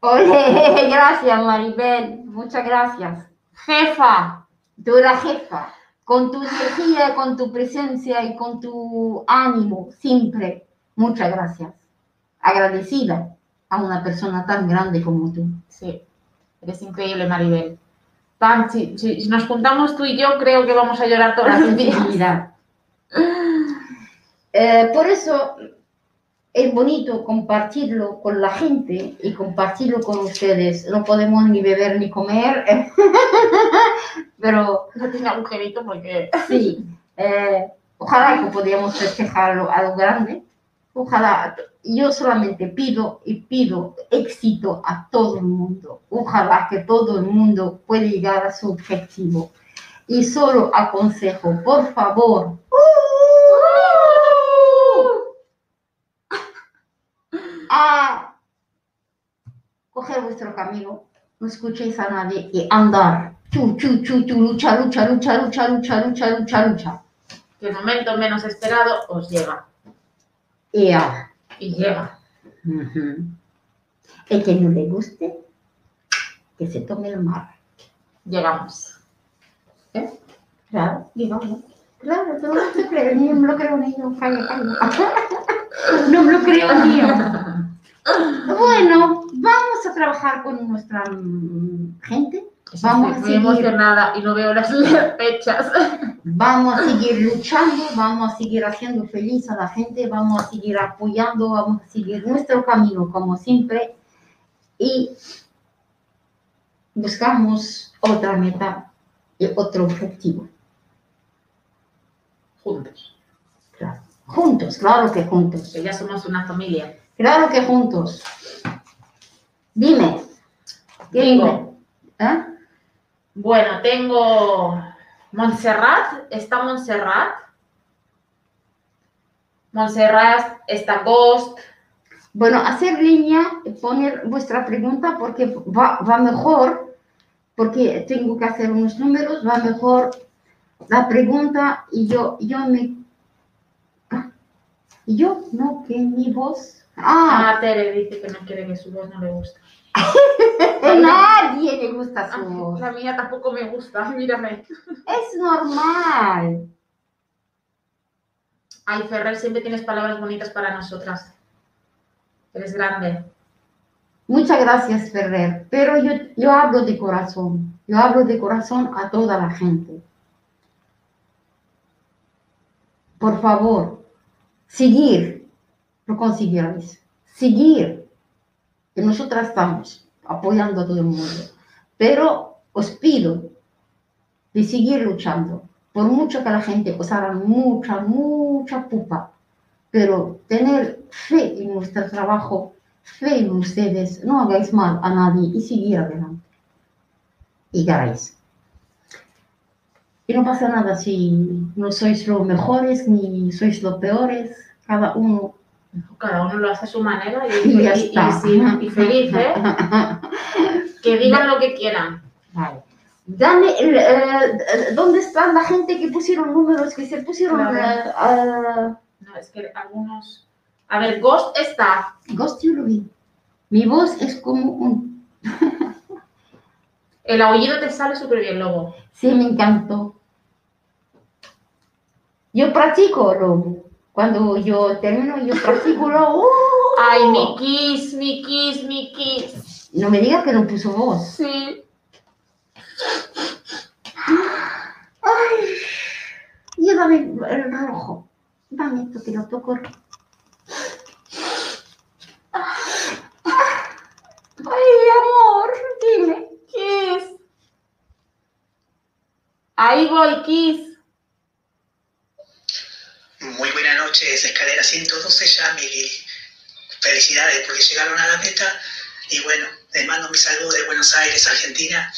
Oye, gracias, Maribel. Muchas gracias. Jefa, Tú eres jefa. Con tu energía, con tu presencia y con tu ánimo, siempre. Muchas gracias. Agradecida a una persona tan grande como tú. sí, eres increíble, Maribel. Pam, si, nos juntamos tú y yo, creo que vamos a llorar todas las días. Eh, por eso es bonito compartirlo con la gente y compartirlo con ustedes. No podemos ni beber ni comer, pero No tiene agujerito porque... sí, eh, ojalá que podamos festejarlo a lo grande. Ojalá, yo solamente pido y pido éxito a todo el mundo. Ojalá que todo el mundo pueda llegar a su objetivo. Y solo aconsejo, por favor, a coger vuestro camino, no escuchéis a nadie y andar. Chu, chu, chu, chu, lucha, lucha, lucha, lucha, lucha, lucha, lucha, lucha. Que el momento menos esperado os llega. Y ya. Y llega. Ujú. El que no le guste, que se tome el mar. Llegamos. Claro, digamos. Claro, todo te creo, ni me lo creo ni yo, calla, calla. No me lo creo ni yo. Bueno, vamos a trabajar con nuestra mm, gente. Vamos a Estoy muy seguir. emocionada y no veo las fechas. Vamos a seguir luchando, vamos a seguir haciendo feliz a la gente, vamos a seguir apoyando, vamos a seguir nuestro camino como siempre y buscamos otra meta y otro objetivo. Juntos. Claro. Juntos, claro que juntos. Que ya somos una familia. Claro que juntos. Dime. Digo. Dime. ¿Eh? Bueno, tengo Montserrat, está Montserrat. Montserrat, está Ghost. Bueno, hacer línea, poner vuestra pregunta porque va, va mejor, porque tengo que hacer unos números, va mejor la pregunta y yo, yo me... Ah, ¿y yo, no, que mi voz... Ah, Ah, Tere dice que no quiere que su voz no le gusta. a nadie le gusta su voz. La mía tampoco me gusta, mírame. Es normal. Ay, Ferrer, siempre tienes palabras bonitas para nosotras. Eres grande. Muchas gracias, Ferrer. Pero yo, yo hablo de corazón. Yo hablo de corazón a toda la gente. Por favor, seguir, lo conseguiréis. Seguir. Que nosotras estamos apoyando a todo el mundo. Pero os pido de seguir luchando. Por mucho que la gente os haga mucha, mucha pupa. Pero tener fe en nuestro trabajo fe en ustedes, no hagáis mal a nadie y seguir adelante. Y ganáis. Y no pasa nada si no sois los mejores ni sois los peores, cada uno. Cada uno lo hace a su manera y, Y y- y- está. sí, y feliz, ¿eh? Que digan lo que quieran. Vale. Dame, el, eh, ¿dónde están la gente que pusieron números, que se pusieron Claro. eh, No, es que algunos. A ver, Ghost está. Ghost, yo lo vi. Mi voz es como un... El aullido te sale súper bien, Lobo. Sí, me encantó. Yo practico lobo. Cuando yo termino, yo practico lobo. Ay, mi kiss, mi kiss, mi kiss. No me digas que no puso voz. Sí. Ay, dame el rojo. Dame esto que lo toco. Ay, amor, dime. Kiss. Ahí voy, kiss. Muy buenas escalera 112 ya, Miguel. Felicidades porque llegaron a la meta. Y bueno, les mando mi saludo de Buenos Aires, Argentina.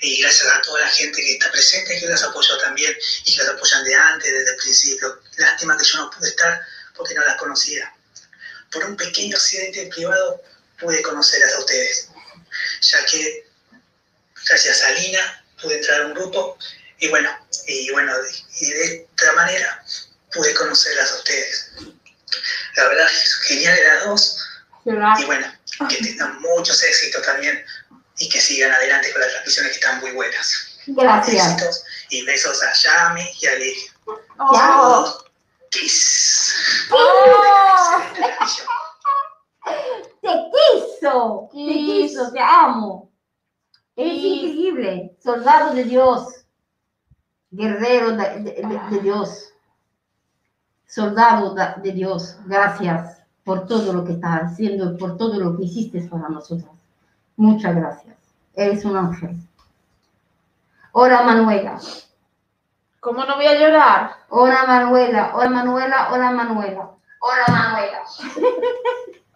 Y gracias a toda la gente que está presente, que las apoyó también y que las apoyan de antes, desde el principio. Lástima que yo no pude estar porque no las conocía. Por un pequeño accidente privado pude conocerlas a ustedes, ya que gracias a Lina pude entrar a un grupo y bueno, y bueno, y de esta manera pude conocerlas a ustedes. La verdad es genial las dos y bueno, que tengan muchos éxitos también y que sigan adelante con las transmisiones que están muy buenas. Gracias. Besitos y besos a Yami y a Lili. Chao. Kiss. ¡Oh! Te quiso. Te quiso, te amo. Eres Kiss. increíble. Soldado de Dios. Guerrero de, de- de- de Dios. Soldado de, Dios. Gracias por todo lo que estás haciendo, por todo lo que hiciste para nosotros. Muchas gracias. Eres un ángel. Hola Manuela. ¿Cómo no voy a llorar? Hola Manuela. Hola Manuela. Hola Manuela. Hola Manuela.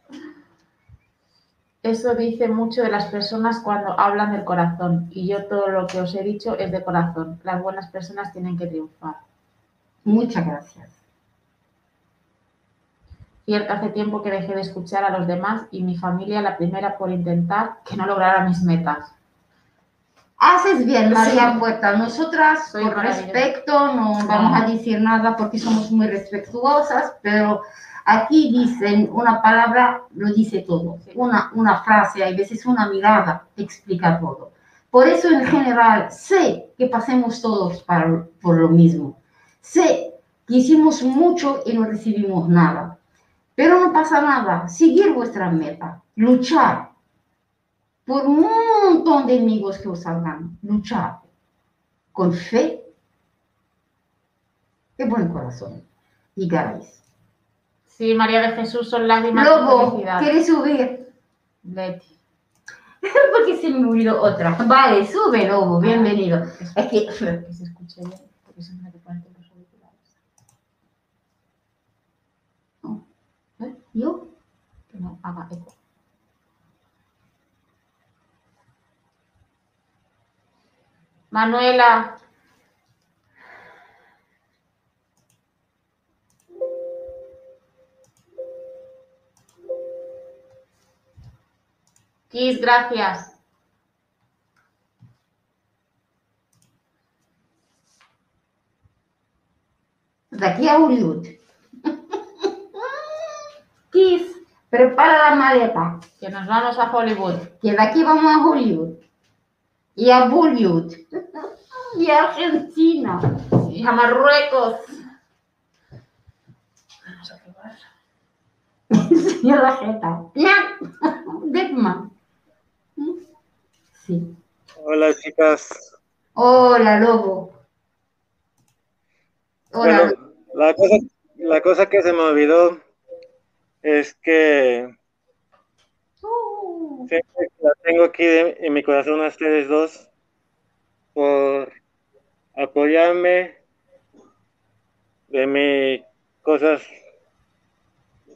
Eso dice mucho de las personas cuando hablan del corazón. Y yo todo lo que os he dicho es de corazón. Las buenas personas tienen que triunfar. Muchas gracias. Cierto, hace tiempo que dejé de escuchar a los demás y mi familia la primera por intentar que no lograra mis metas. Haces bien, María Puerta. Nosotras, Soy por respeto, no vamos a decir nada porque somos muy respetuosas, pero aquí dicen una palabra, lo dice todo. Sí. Una, una frase, hay veces una mirada, explica todo. Por eso, en general, sé que pasemos todos para- por lo mismo. Sé que hicimos mucho y no recibimos nada. Pero no pasa nada. Seguir vuestra meta. Luchar por un montón de enemigos que os salgan. Luchar con fe y buen corazón. Y ganáis. Sí, María de Jesús son lágrimas de Lobo, felicidad. ¿quieres subir? Leti. Porque se me olvidó otra. Vale, sube, Lobo. Bienvenido. Es Es que que se escuche bien, porque me hace ponerte los auriculares. ¿Eh? ¿Yo? Que no haga eco. Manuela. Kiss, gracias. De aquí a Hollywood. Kiss, prepara la maleta. Que nos vamos a Hollywood. Que de aquí vamos a Hollywood. Y a Bollywood. Y a Argentina. Y a Marruecos. Vamos a probar. A la jeta. Deadman. Sí. Hola chicas. Hola, lobo. Hola. Bueno, la cosa, la cosa que se me olvidó es que Uh, siempre la tengo aquí de- en mi corazón a ustedes dos por apoyarme de mis cosas,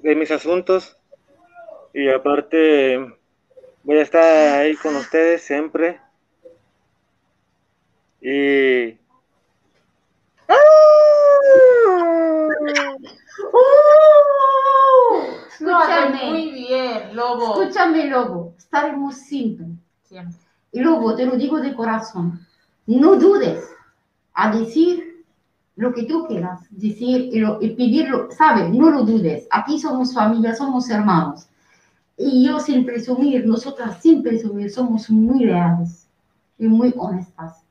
de mis asuntos. Y aparte voy a estar ahí con ustedes siempre. Y Lo hace Escúchame. muy bien, lobo. Escúchame, lobo. Estaremos siempre. Siempre. Y luego te lo digo de corazón, no dudes a decir lo que tú quieras decir y, lo- y pedirlo, ¿sabes? No lo dudes. Aquí somos familia, somos hermanos. Y yo sin presumir, nosotras sin presumir, somos muy leales y muy honestas.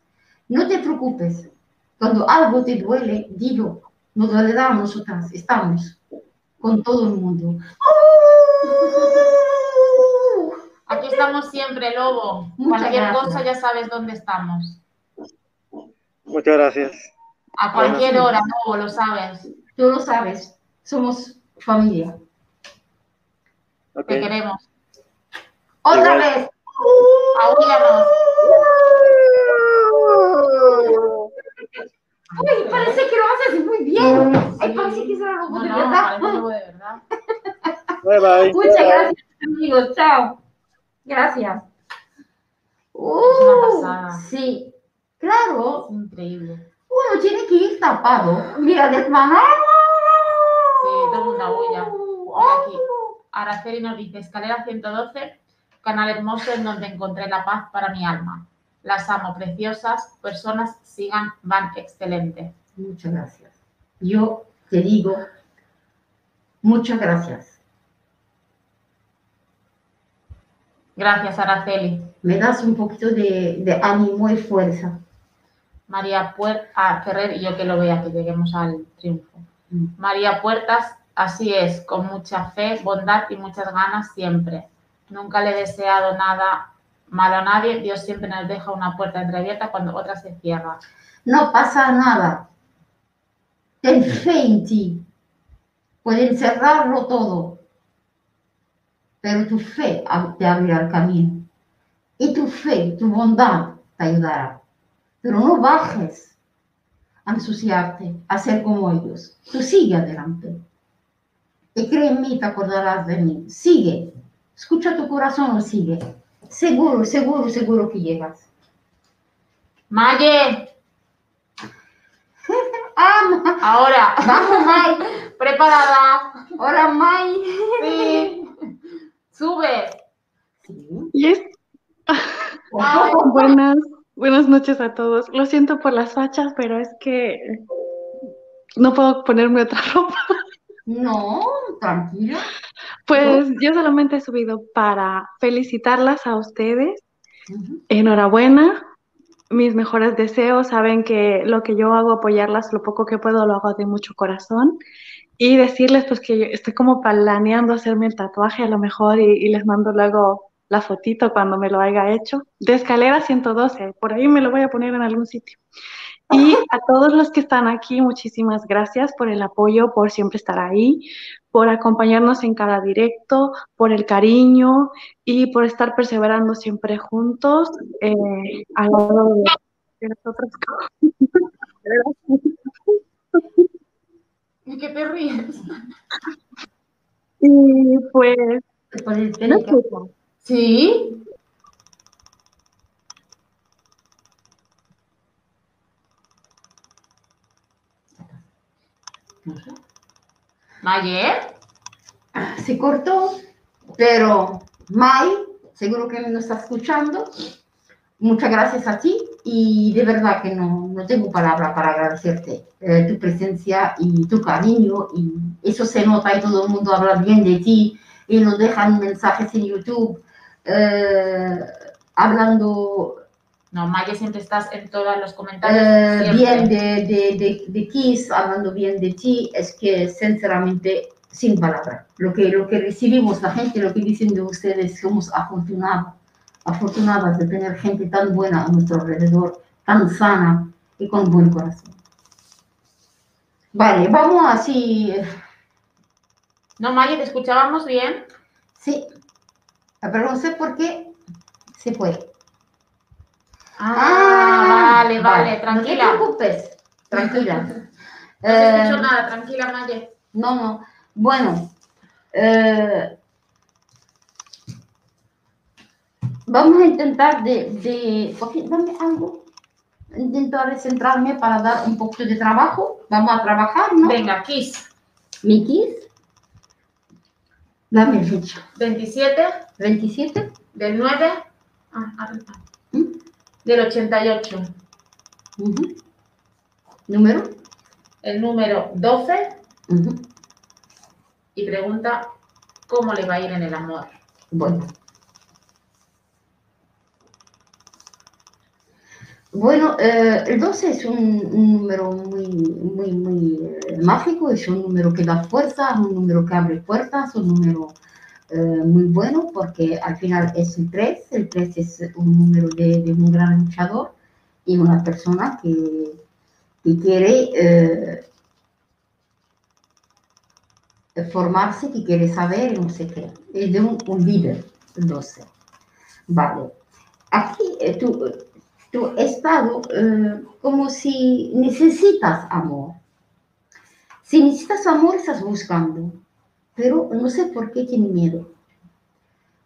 No te preocupes. Cuando algo te duele, dilo. Nos dolerá a nosotras. Estamos con todo el mundo. Aquí estamos siempre, lobo. Muchas Cualquier gracias. cosa ya sabes dónde estamos. muchas gracias. A cualquier hora, lobo, lo sabes. Tú lo sabes. Somos familia. Te queremos. Otra Igual. vez. Aúllanos. Uy, parece que lo haces muy bien. Ay, parece que será lobo No, de verdad. de verdad. Bye bye. Muchas gracias, amigos. Chao. Gracias. Uh, una pasada. Sí, claro. Es increíble. Uno tiene que ir tapado. Mira, desmanado. Sí, tengo una huella. Mira aquí. Araceli nos dice, escalera 112, canal hermoso en donde encontré la paz para mi alma. Las amo, preciosas, personas, sigan, van excelente. Muchas gracias. Yo te digo, muchas gracias. Gracias, Araceli. Me das un poquito de, de ánimo y fuerza. María Puertas, ah, Ferrer y yo que lo vea, que lleguemos al triunfo. Mm. María Puertas, así es, con mucha fe, bondad y muchas ganas siempre. Nunca le he deseado nada malo a nadie, Dios siempre nos deja una puerta entreabierta cuando otra se cierra. No pasa nada. Ten fe en ti. Pueden cerrarlo todo, pero tu fe te abrirá el camino. Y tu fe, tu bondad te ayudará. Pero no bajes a ensuciarte, a ser como ellos. Tú sigue adelante. Y cree en mí, te acordarás de mí. Sigue. Escucha tu corazón, sigue. Seguro, seguro, seguro que llegas. Maye, ¡Ah, ahora, Vamos, Mai. preparada. Hola, Mai. Sí. Sube. Sí. Yes. Ay, Buenas. Buenas noches a todos. Lo siento por las fachas, pero es que no puedo ponerme otra ropa. No, tranquila. Pues yo solamente he subido para felicitarlas a ustedes. Enhorabuena. Mis mejores deseos. Saben que lo que yo hago, apoyarlas, lo poco que puedo, lo hago de mucho corazón. Y decirles pues que yo estoy como planeando hacerme el tatuaje a lo mejor y, y les mando luego la fotito cuando me lo haya hecho. De escalera 112, por ahí me lo voy a poner en algún sitio. Y a todos los que están aquí, muchísimas gracias por el apoyo, por siempre estar ahí, por acompañarnos en cada directo, por el cariño y por estar perseverando siempre juntos eh, al lado de, de nosotros. ¿Y qué te ríes? Y pues, Por el. ¿Sí? No sé. ¿Mayer? Se cortó, pero Mai, seguro que me está escuchando. Muchas gracias a ti y de verdad que no, no tengo palabra para agradecerte eh, tu presencia y tu cariño y eso se nota y todo el mundo habla bien de ti y nos dejan mensajes en YouTube eh, hablando No, Mayer siempre estás en todos los comentarios. eh, bien de, de, de, de Kiss, hablando bien de ti, es que sinceramente, sin palabras, lo que, lo que recibimos, la gente, lo que dicen de ustedes, somos afortunados, afortunadas de tener gente tan buena a nuestro alrededor, tan sana y con buen corazón. Vale, vamos así, eh, No, Mayer, te escuchábamos bien. sí, pero no sé por qué se fue. Ah, vale, vale, tranquila. No te preocupes, tranquila. No Eh, escucho nada, tranquila, Mayer. No, no. Bueno, eh, vamos a intentar de, de dame algo. Intento centrarme para dar un poquito de trabajo. Vamos a trabajar, ¿no? Venga, Kiss. Mi kiss. Dame fecha. 27 27. del 9 ah, arriba. Del 88. Ujú. Número. El número 12 Ujú. y pregunta cómo le va a ir en el amor. Bueno. Bueno, eh, el 12 es un, un número muy, muy, muy eh, mágico, es un número que da fuerza, un número que abre puertas, un número eh, muy bueno porque al final es el 3, el 3 es un número de, de un gran luchador y una persona que, que quiere eh, formarse, que quiere saber no sé qué, es de un, un líder, el 12. Vale. Aquí eh, tú, estado eh, como si necesitas amor. Si necesitas amor, estás buscando, pero no sé por qué tiene miedo.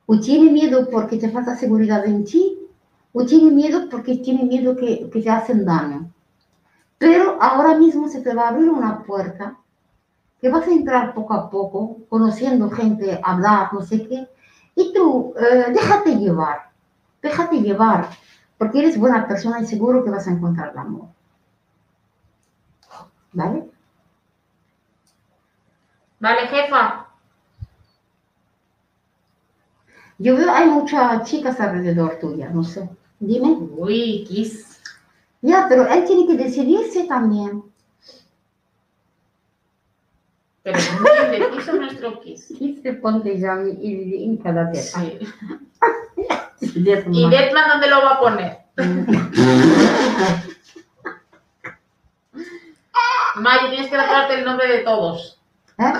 O tiene miedo porque te falta seguridad en ti, o tiene miedo porque tiene miedo que, que te hacen daño. Pero ahora mismo se te va a abrir una puerta que vas a entrar poco a poco, conociendo gente, hablar, no sé qué, y tú eh, déjate llevar, déjate llevar, porque eres buena persona y seguro que vas a encontrar el amor. ¿Vale? Vale, jefa. Yo veo hay muchas chicas alrededor tuya, no sé. Dime. Uy, Kiss. Ya, pero él tiene que decidirse también. Pero muy indeciso nuestro Kiss. Y se ponte ya y- en cada teta. Sí. ¿Y. Detman dónde lo va a poner? Mayer, tienes que tatuarte el nombre de todos. ¿Eh?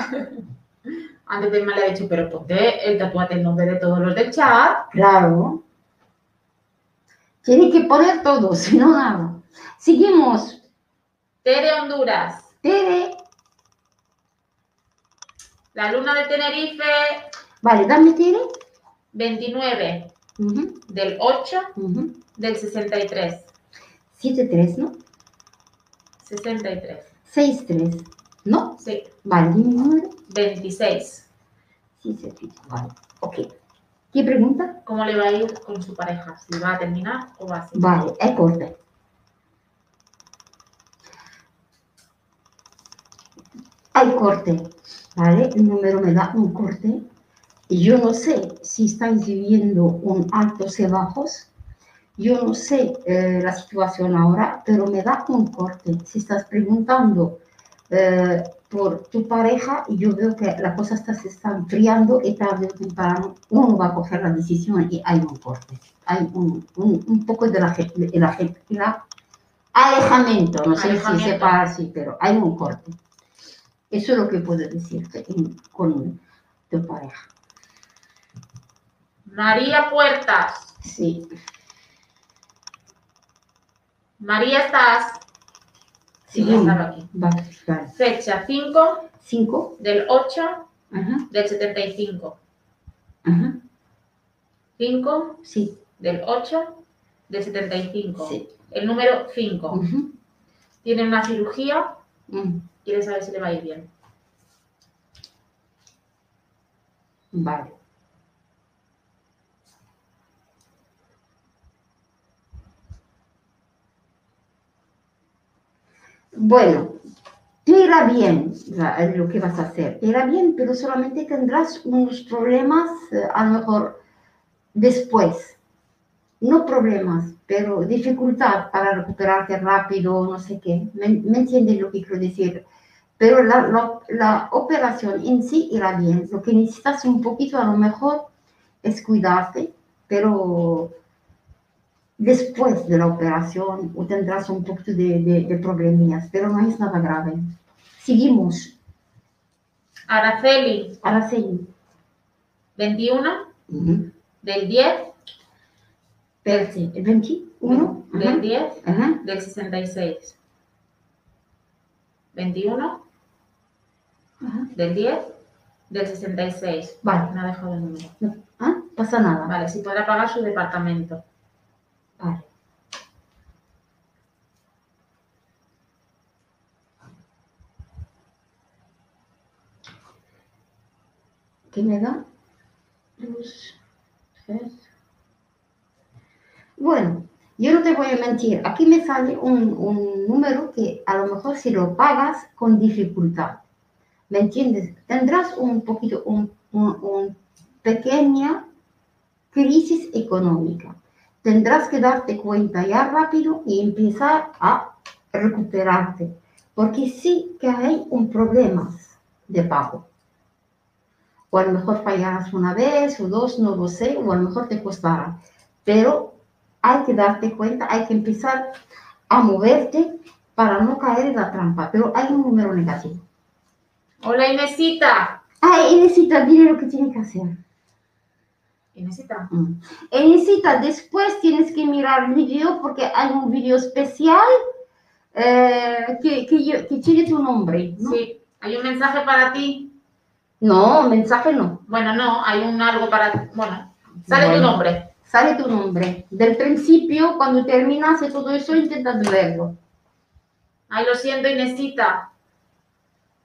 Antes de me le ha dicho, pero ponte el tatuate el nombre de todos los del chat. Claro. Tiene que poner todo, si no nada. Seguimos. Tere Honduras. Tere. La luna de Tenerife, Vale, dame Tere. 29 Ujú, del 8 ujú. del 63. 7-3, ¿no? 63. 6-3, ¿no? Sí, Vale, número. 26. Sí, sí, sí, vale. Ok. ¿Qué pregunta? ¿Cómo le va a ir con su pareja? ¿Si va a terminar o va a seguir? Vale, è corte. Hay corte, ¿vale? El número me da un corte. Y yo no sé si estáis viviendo un altos y bajos. Yo no sé eh, la situación ahora, pero me da un corte. Si estás preguntando eh, por tu pareja, yo veo que la cosa está, se está enfriando y tarde o temprano uno va a coger la decisión y hay un corte. Hay un, un, un poco de la, de la, la- alejamiento, no sé si se para así, pero hay un corte. Eso es lo que puedo decirte en- con tu pareja. María Puertas. Sí, María, ¿estás? Sí, ya estaba aquí. vale, vale. Fecha 5 Cinco, del 8 ajá, del 75. ajá, 5 sí, del 8 del 75. sí. El número 5. ujú, Tiene una cirugía, quiere saber si le va a ir bien. Vale. Bueno, te irá bien lo que vas a hacer, irá bien, pero solamente tendrás unos problemas eh, a lo mejor después. No problemas, pero dificultad para recuperarte rápido, no sé qué. ¿Me, me entiendes lo que quiero decir? Pero la- la operación en sí irá bien. Lo que necesitas un poquito a lo mejor es cuidarte, pero después de la operación o tendrás un poquito de, de, de problemillas, pero no es nada grave. Seguimos. Araceli, Araceli. 21 Ujú. del 10 Espérate, ¿el 21? del Ajá, 10 ajá. del 66. 21 Ajá. del 10 del 66. Vale, Me ha dejado el número. no ah, pasa nada. Vale, si podrá pagar su departamento. Vale. ¿Qué me da? Dos, tres. Bueno, yo no te voy a mentir. Aquí me sale un, un número que a lo mejor si lo pagas con dificultad. ¿Me entiendes? Tendrás un poquito, un- un pequeña crisis económica. Tendrás que darte cuenta ya rápido y empezar a recuperarte, porque sí que hay un problema de pago. O a lo mejor fallarás una vez o dos, no lo sé, o a lo mejor te costará. Pero hay que darte cuenta, hay que empezar a moverte para no caer en la trampa. Pero hay un número negativo. Hola Inesita. Ay, Inesita, dile lo que tiene que hacer. Inesita. Mm. Inesita, después tienes que mirar el video porque hay un video especial eh, que, que, yo- que tiene tu nombre. ¿no? Sí, hay un mensaje para ti. No, mensaje no. Bueno, no, hay un algo para. Bueno, sale tu Bueno. nombre. Sale tu nombre. Del principio, cuando terminas todo eso, intenta verlo. Ay, lo siento, Inesita.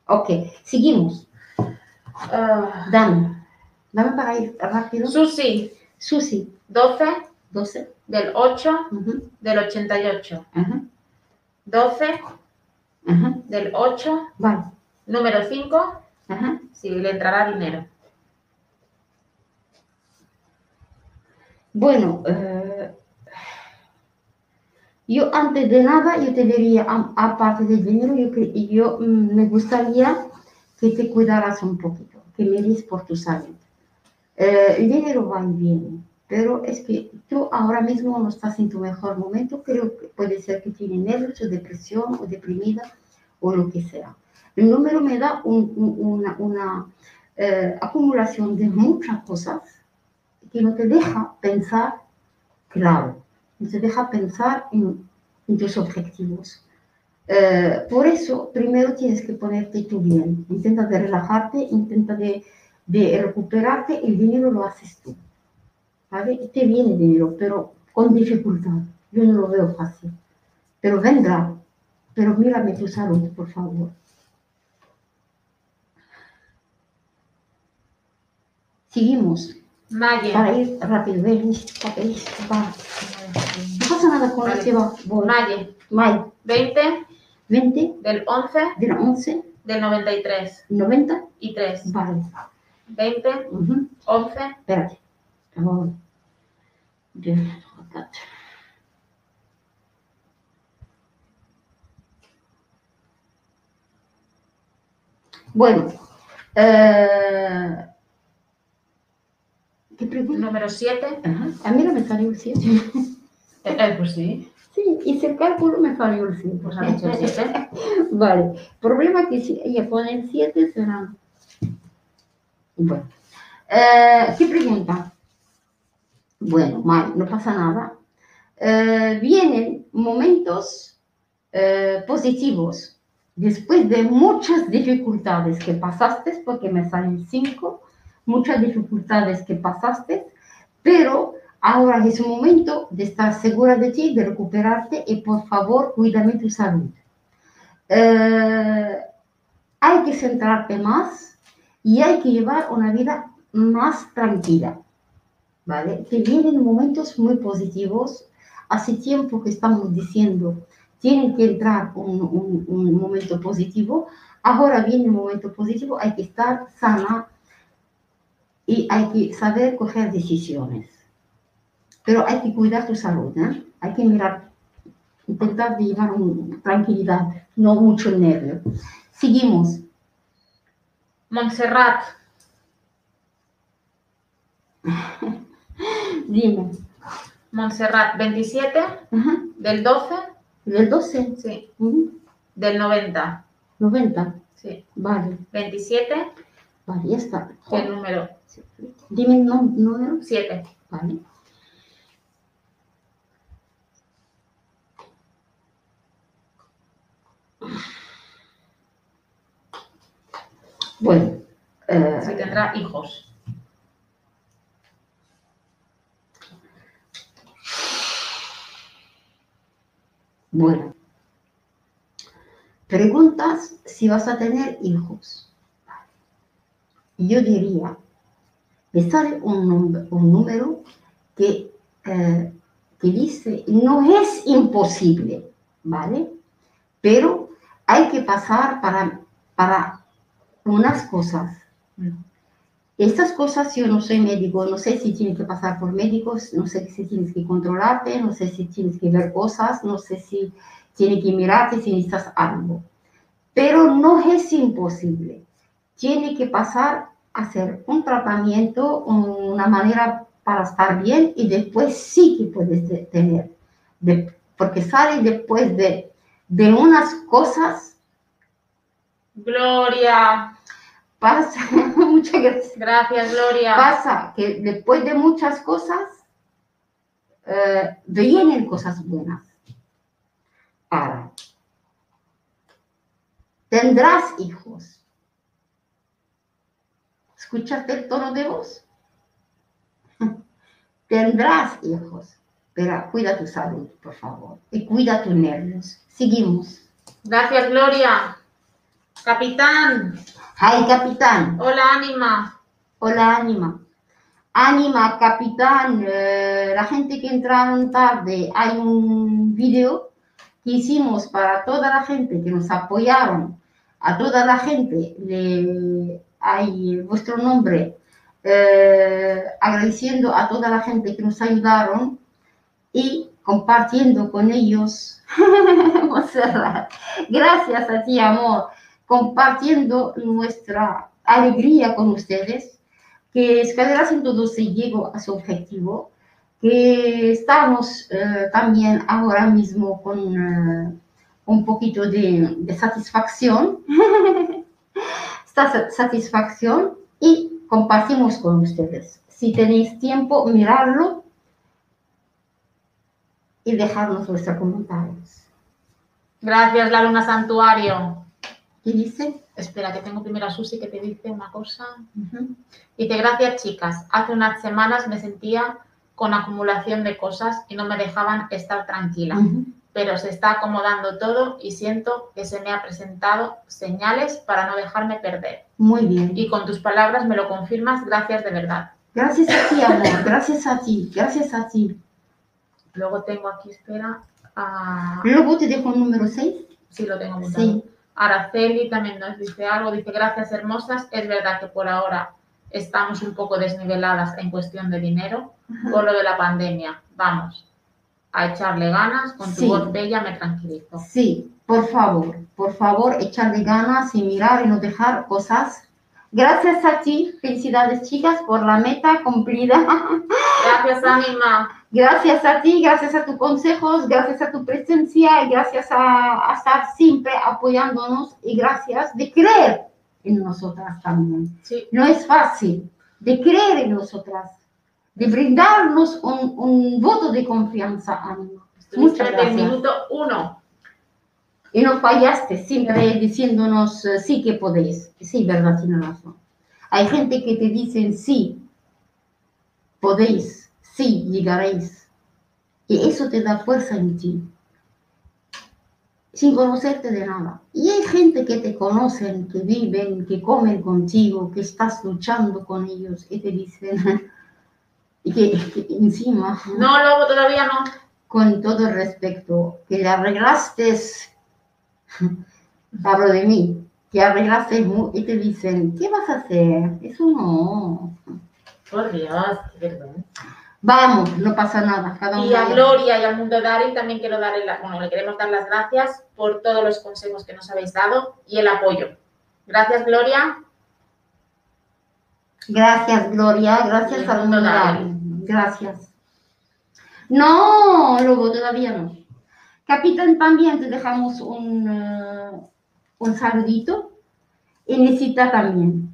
Ok, seguimos. Ah, Dame. Dame para ir rápido. Susi, Susi, 12 12. del 8 Ujú, del 88. Ajá, 12 ajá. del 8, Vale. número 5, Ajá. si le entrará dinero. Bueno, eh, yo antes de nada, yo te diría, aparte del dinero, yo, mm, me gustaría que te cuidaras un poquito, que mires por tu salud. Eh, el dinero va y viene, pero es que tú ahora mismo no estás en tu mejor momento, creo que puede ser que tienes nervios o depresión o deprimida o lo que sea. El número me da un- un- una, una eh, acumulación de muchas cosas que no te deja pensar claro, no te deja pensar en, en tus objetivos. Eh, por eso, primero tienes que ponerte tú bien. Intenta de relajarte, intenta de, de recuperarte. El dinero lo haces tú. ¿vale? Te viene dinero, pero con dificultad. Yo no lo veo fácil. Pero vendrá. Pero mírame tu salud, por favor. Seguimos. Maye. Para ir rápido, papelito, va. No pasa nada con Vale. este va. Voy. Maye. May, 20 20 del 11 de la 11, del 93 90, y 3. vale. 20, Ujú. 11, Espérate. Bueno, eh, ¿qué pregunta? número 7. Ajá. A mí no me salió el 7. Eh, eh, pues sí, Sí, hice el cálculo, me salió el 7. pues ha dicho el 7. Vale, problema que si ella pone el 7 será. Bueno, Eh, ¿qué pregunta? Bueno, mal, no pasa nada. Eh, vienen momentos eh, positivos después de muchas dificultades que pasaste, porque me salen 5, muchas dificultades que pasaste, pero ahora es un momento de estar segura de ti, de recuperarte y por favor cuídame tu salud. Eh, hay que centrarte más y hay que llevar una vida más tranquila, ¿vale? Que vienen momentos muy positivos. Hace tiempo que estamos diciendo, tiene que entrar un, un- momento positivo. Ahora viene un momento positivo, hay que estar sana y hay que saber coger decisiones. Pero hay que cuidar tu salud, ¿eh? Hay que mirar, intentar llevar un- tranquilidad, no mucho nervio. Seguimos. Montserrat, Dime. Montserrat, 27 Ajá. del 12, Del 12. sí, del 90, 90. sí, Vale. 27 Vale, ya está. del número Dime el número. 7. Vale. Bueno. eh, Si tendrá hijos. Bueno. Preguntas si vas a tener hijos. Yo diría, sale un, un número que, eh, que dice, no es imposible, ¿vale? Pero hay que pasar para, para unas cosas. Estas cosas yo no soy médico, no sé si tienes que pasar por médicos, no sé si tienes que controlarte, no sé si tienes que ver cosas, no sé si tienes que mirarte si necesitas algo. Pero no es imposible. Tiene que pasar hacer un tratamiento, una manera para estar bien y después sí que puedes de- tener. De- porque sale después de, de unas cosas, Gloria, pasa, muchas gracias. gracias Gloria. pasa que después de muchas cosas eh, vienen cosas buenas. Ahora, tendrás hijos. ¿Escuchaste el tono de voz? Tendrás hijos, pero cuida tu salud, por favor, y cuida tus nervios. Seguimos. Gracias Gloria. Capitán, Ay, capitán. hola Ánima. Hola, Ánima. Ánima, capitán, eh, la gente que entraron tarde, hay un video que hicimos para toda la gente que nos apoyaron, a toda la gente, le, hay vuestro nombre, eh, agradeciendo a toda la gente que nos ayudaron y compartiendo con ellos. Gracias a ti, amor, compartiendo nuestra alegría con ustedes que Escalera 112 llegó a su objetivo, que estamos eh, también ahora mismo con eh, un poquito de, de satisfacción, esta satisfacción y compartimos con ustedes. Si tenéis tiempo, mirarlo y dejarnos vuestros comentarios. Gracias la Luna Santuario. ¿Qué dice? Espera, que tengo primero a Susi que te dice una cosa. Dice, gracias chicas. Hace unas semanas me sentía con acumulación de cosas y no me dejaban estar tranquila. Pero se está acomodando todo y siento que se me ha presentado señales para no dejarme perder. Muy bien. Y con tus palabras me lo confirmas. Gracias de verdad. Gracias a ti, amor. Gracias a ti. Gracias a ti. Luego tengo aquí, espera, a... Luego te dejo el número 6. Sí, lo tengo apuntado. Sí. Araceli también nos dice algo, dice gracias hermosas, es verdad que por ahora estamos un poco desniveladas en cuestión de dinero por lo de la pandemia. Vamos a echarle ganas, con tu Sí. voz bella me tranquilizo. Sí, por favor, por favor, echarle ganas y mirar y no dejar cosas. Gracias a ti, felicidades chicas por la meta cumplida. Gracias, Anima. Gracias a ti, gracias a tus consejos, gracias a tu presencia y gracias a, a estar siempre apoyándonos y gracias de creer en nosotras también. Sí. No es fácil de creer en nosotras, de brindarnos un, un voto de confianza, Anima. Muchas desde el gracias. minuto uno. Y no fallaste, siempre diciéndonos eh, sí que podéis. Sí, verdad, tiene razón. Hay gente que te dicen sí, podéis, sí, llegaréis. Y eso te da fuerza en ti, sin conocerte de nada. Y hay gente que te conocen, que viven, que comen contigo, que estás luchando con ellos y te dicen, y que, que encima No, Lobo, todavía no. con todo el respeto, que le arreglaste, hablo de mí, que arreglaste y te dicen, ¿qué vas a hacer? Eso no. Por Dios, qué vergüenza. Vamos, no pasa nada. Cada Y a Gloria y al mundo Dari también quiero darle, la- bueno, le queremos dar las gracias por todos los consejos que nos habéis dado y el apoyo. Gracias, Gloria. Gracias, Gloria, gracias al mundo mundo. Gracias. No, Lobo, todavía no. Capitán, también te dejamos un, eh, un saludito. Y necesita también.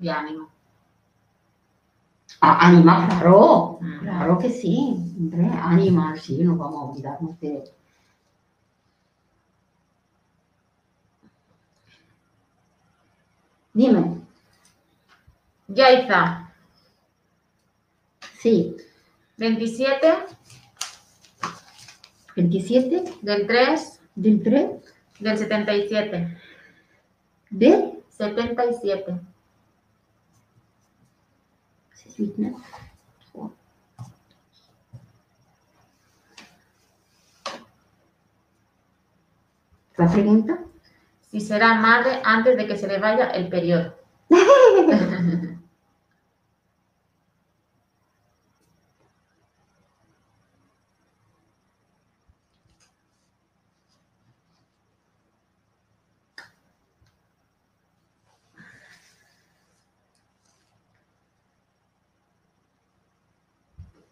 Y ánimo. Ah, animar, claro. Mm. Claro que sí. Hombre, animar, sí, no vamos a olvidarnos de. Dime, Yaiza, sí, 27 27 del 3 del 3 del 77. de 77. La pregunta. Si será madre antes de que se le vaya el periodo.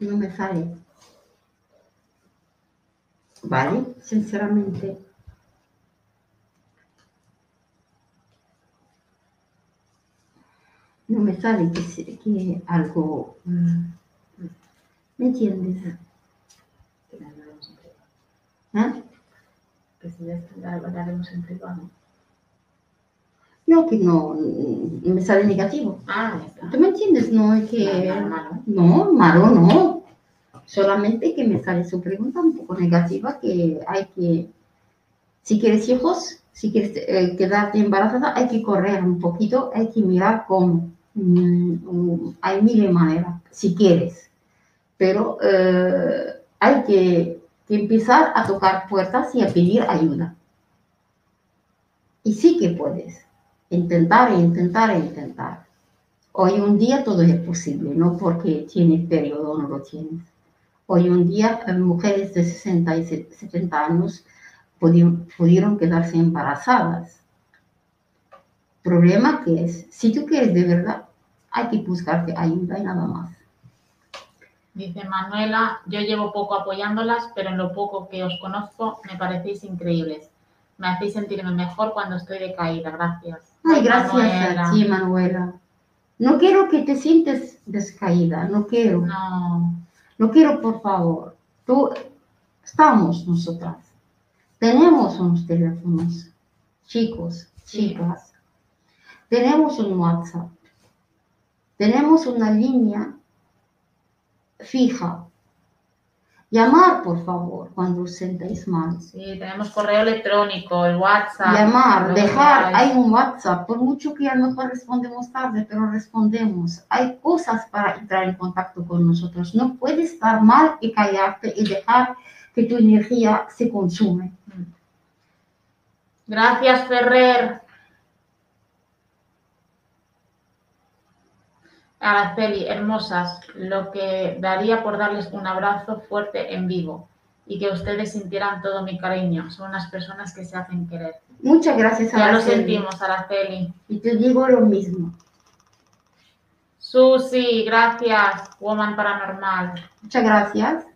No me sale. Vale, sinceramente. No me sale que, que algo. mm, ¿Me entiendes? ¿Eh? Que si ya hablaremos en privado. No, que no, me sale negativo. Ah, está. ¿Tú me entiendes? No es que. No, malo. No, malo no. Solamente que me sale su pregunta un poco negativa, que hay que, si quieres hijos, si quieres eh, quedarte embarazada, hay que correr un poquito, hay que mirar cómo. Mm, mm, hay mil maneras, si quieres. Pero eh, hay que, que empezar a tocar puertas y a pedir ayuda. Y sí que puedes. Intentar e intentar e intentar. Hoy un día todo es posible, no porque tienes periodo o no lo tienes. Hoy un día eh, mujeres de 60 y se- 70 años pudieron, pudieron quedarse embarazadas. Problema que es, si tú quieres de verdad, hay que buscarte ayuda y nada más. Dice Manuela, yo llevo poco apoyándolas, pero en lo poco que os conozco me parecéis increíbles. Me hacéis sentirme mejor cuando estoy decaída. Gracias. Ay, gracias Manuela. a ti, Manuela. No quiero que te sientes descaída, no quiero. No, No quiero, por favor. Tú, estamos nosotras. Tenemos unos teléfonos, chicos, chicas. Tenemos un WhatsApp. Tenemos una línea fija. Llamar, por favor, cuando os sentáis mal. Sí, tenemos correo electrónico, el WhatsApp. Llamar, dejar, hay un WhatsApp, por mucho que a lo mejor respondemos tarde, pero respondemos. Hay cosas para entrar en contacto con nosotros. No puedes estar mal y callarte y dejar que tu energía se consume. Gracias, Ferrer. Araceli, hermosas, lo que daría por darles un abrazo fuerte en vivo y que ustedes sintieran todo mi cariño. Son unas personas que se hacen querer. Muchas gracias, Ya lo Araceli. sentimos, Araceli. Y te digo lo mismo. Susi, gracias. Woman Paranormal. Muchas gracias.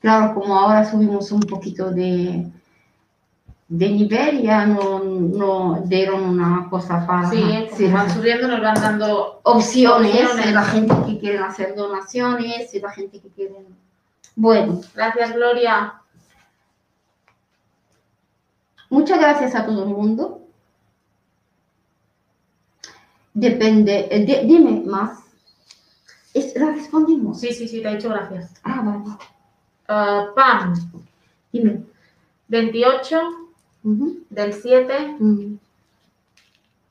Claro, como ahora subimos un poquito de, de nivel, ya no, no dieron una cosa para Sí, sí, van subiendo nos van dando opciones, opciones. la gente que quiere hacer donaciones, y la gente que quiere... Bueno, Gracias, Gloria. Muchas gracias a todo el mundo. Depende, eh, di- dime más. Es- ¿La respondimos? Sí, sí, sí, te he dicho gracias. Ah, vale. Ah, Pam, Dime. 28 Ujú. del 7 Mm.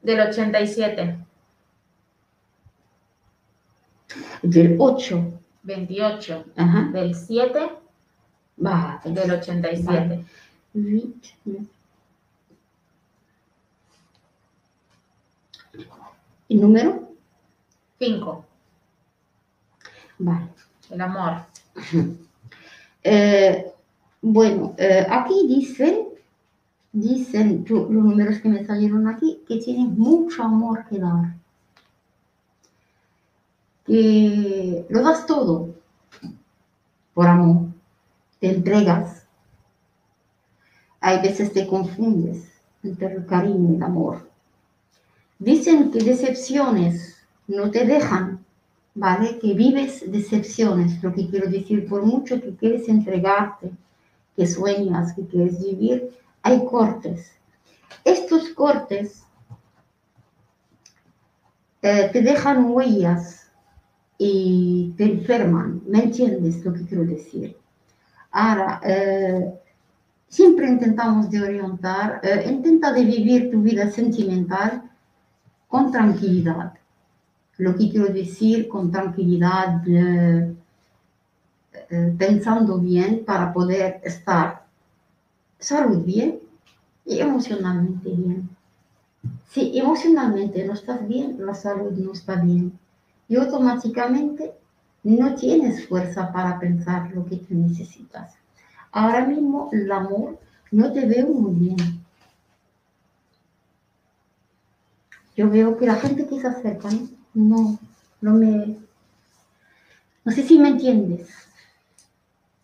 del 87. Del 8. 28 Ajá. del 7 Vale. del 87. Huit, neuf. ¿El número? 5. Vale. El amor. Eh, bueno, eh, aquí dicen, dicen los números que me salieron aquí, que tienes mucho amor que dar. Que lo das todo por amor, te entregas. Hay veces te confundes entre el cariño y el amor. Dicen que decepciones no te dejan ¿vale? Que vives decepciones, lo que quiero decir, por mucho que quieres entregarte, que sueñas, que quieres vivir, hay cortes. Estos cortes eh, te dejan huellas y te enferman, ¿me entiendes lo que quiero decir? Ahora, eh, siempre intentamos de orientar, eh, intenta de vivir tu vida sentimental con tranquilidad lo que quiero decir con tranquilidad, pensando bien para poder estar salud bien y emocionalmente bien. Si emocionalmente no estás bien, la salud no está bien. Y automáticamente no tienes fuerza para pensar lo que tú necesitas. Ahora mismo el amor no te veo muy bien. Yo veo que la gente que se acerca ¿no? no, no me... No sé si me entiendes.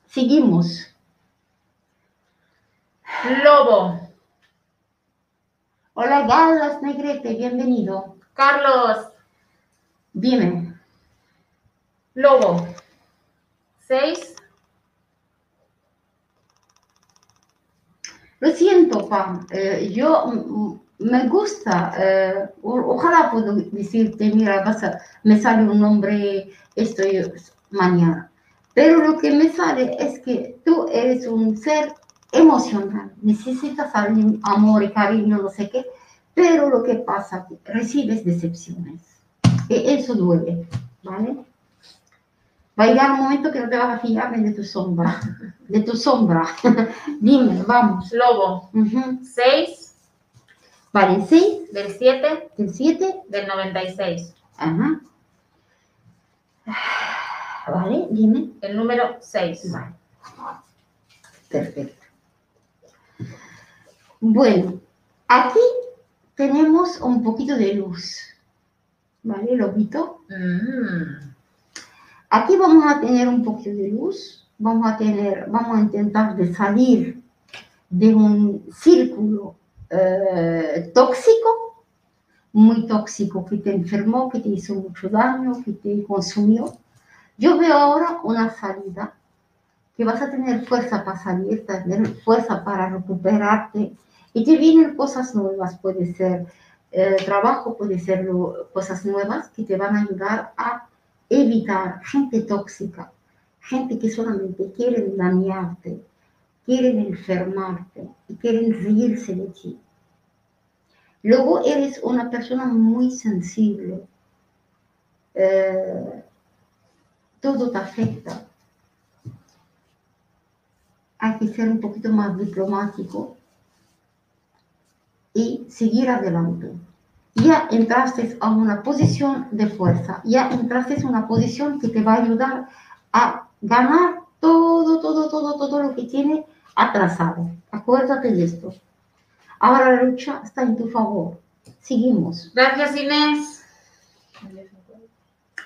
Seguimos. Lobo. Hola, Galas Negrete, bienvenido. Carlos. Dime. Lobo. 6. Lo siento, Pam. eh, yo mm, me gusta, eh, ojalá puedo decirte, mira, vas a- me sale un nombre esto mañana. Pero lo que me sale es que tú eres un ser emocional, necesitas amor y cariño, no sé qué, pero lo que pasa, que recibes decepciones. Y eso duele, ¿vale? Va a llegar un momento que no te vas a fiar de tu sombra, de tu sombra. Dime, vamos. Lobo. 6 Vale, 6 del 7 del 7. del 96. Ajá. Vale, dime. El número 6. Vale. Perfecto. Bueno, aquí tenemos un poquito de luz. ¿Vale, Lobito? Mm. Aquí vamos a tener un poquito de luz. Vamos a tener, vamos a intentar de salir de un círculo eh, tóxico, muy tóxico, que te enfermó, que te hizo mucho daño, que te consumió. Yo veo ahora una salida que vas a tener fuerza para salir, tener fuerza para recuperarte y te vienen cosas nuevas, puede ser eh, trabajo, puede ser cosas nuevas que te van a ayudar a evitar gente tóxica, gente que solamente quiere dañarte, quieren enfermarte y quieren reírse de ti. Luego eres una persona muy sensible. Eh, todo te afecta. Hay que ser un poquito más diplomático y seguir adelante. Ya entraste a una posición de fuerza, ya entraste en una posición que te va a ayudar a ganar todo, todo, todo, todo lo que tiene atrasado. Acuérdate de esto. Ahora la lucha está en tu favor. Seguimos. Gracias, Inés.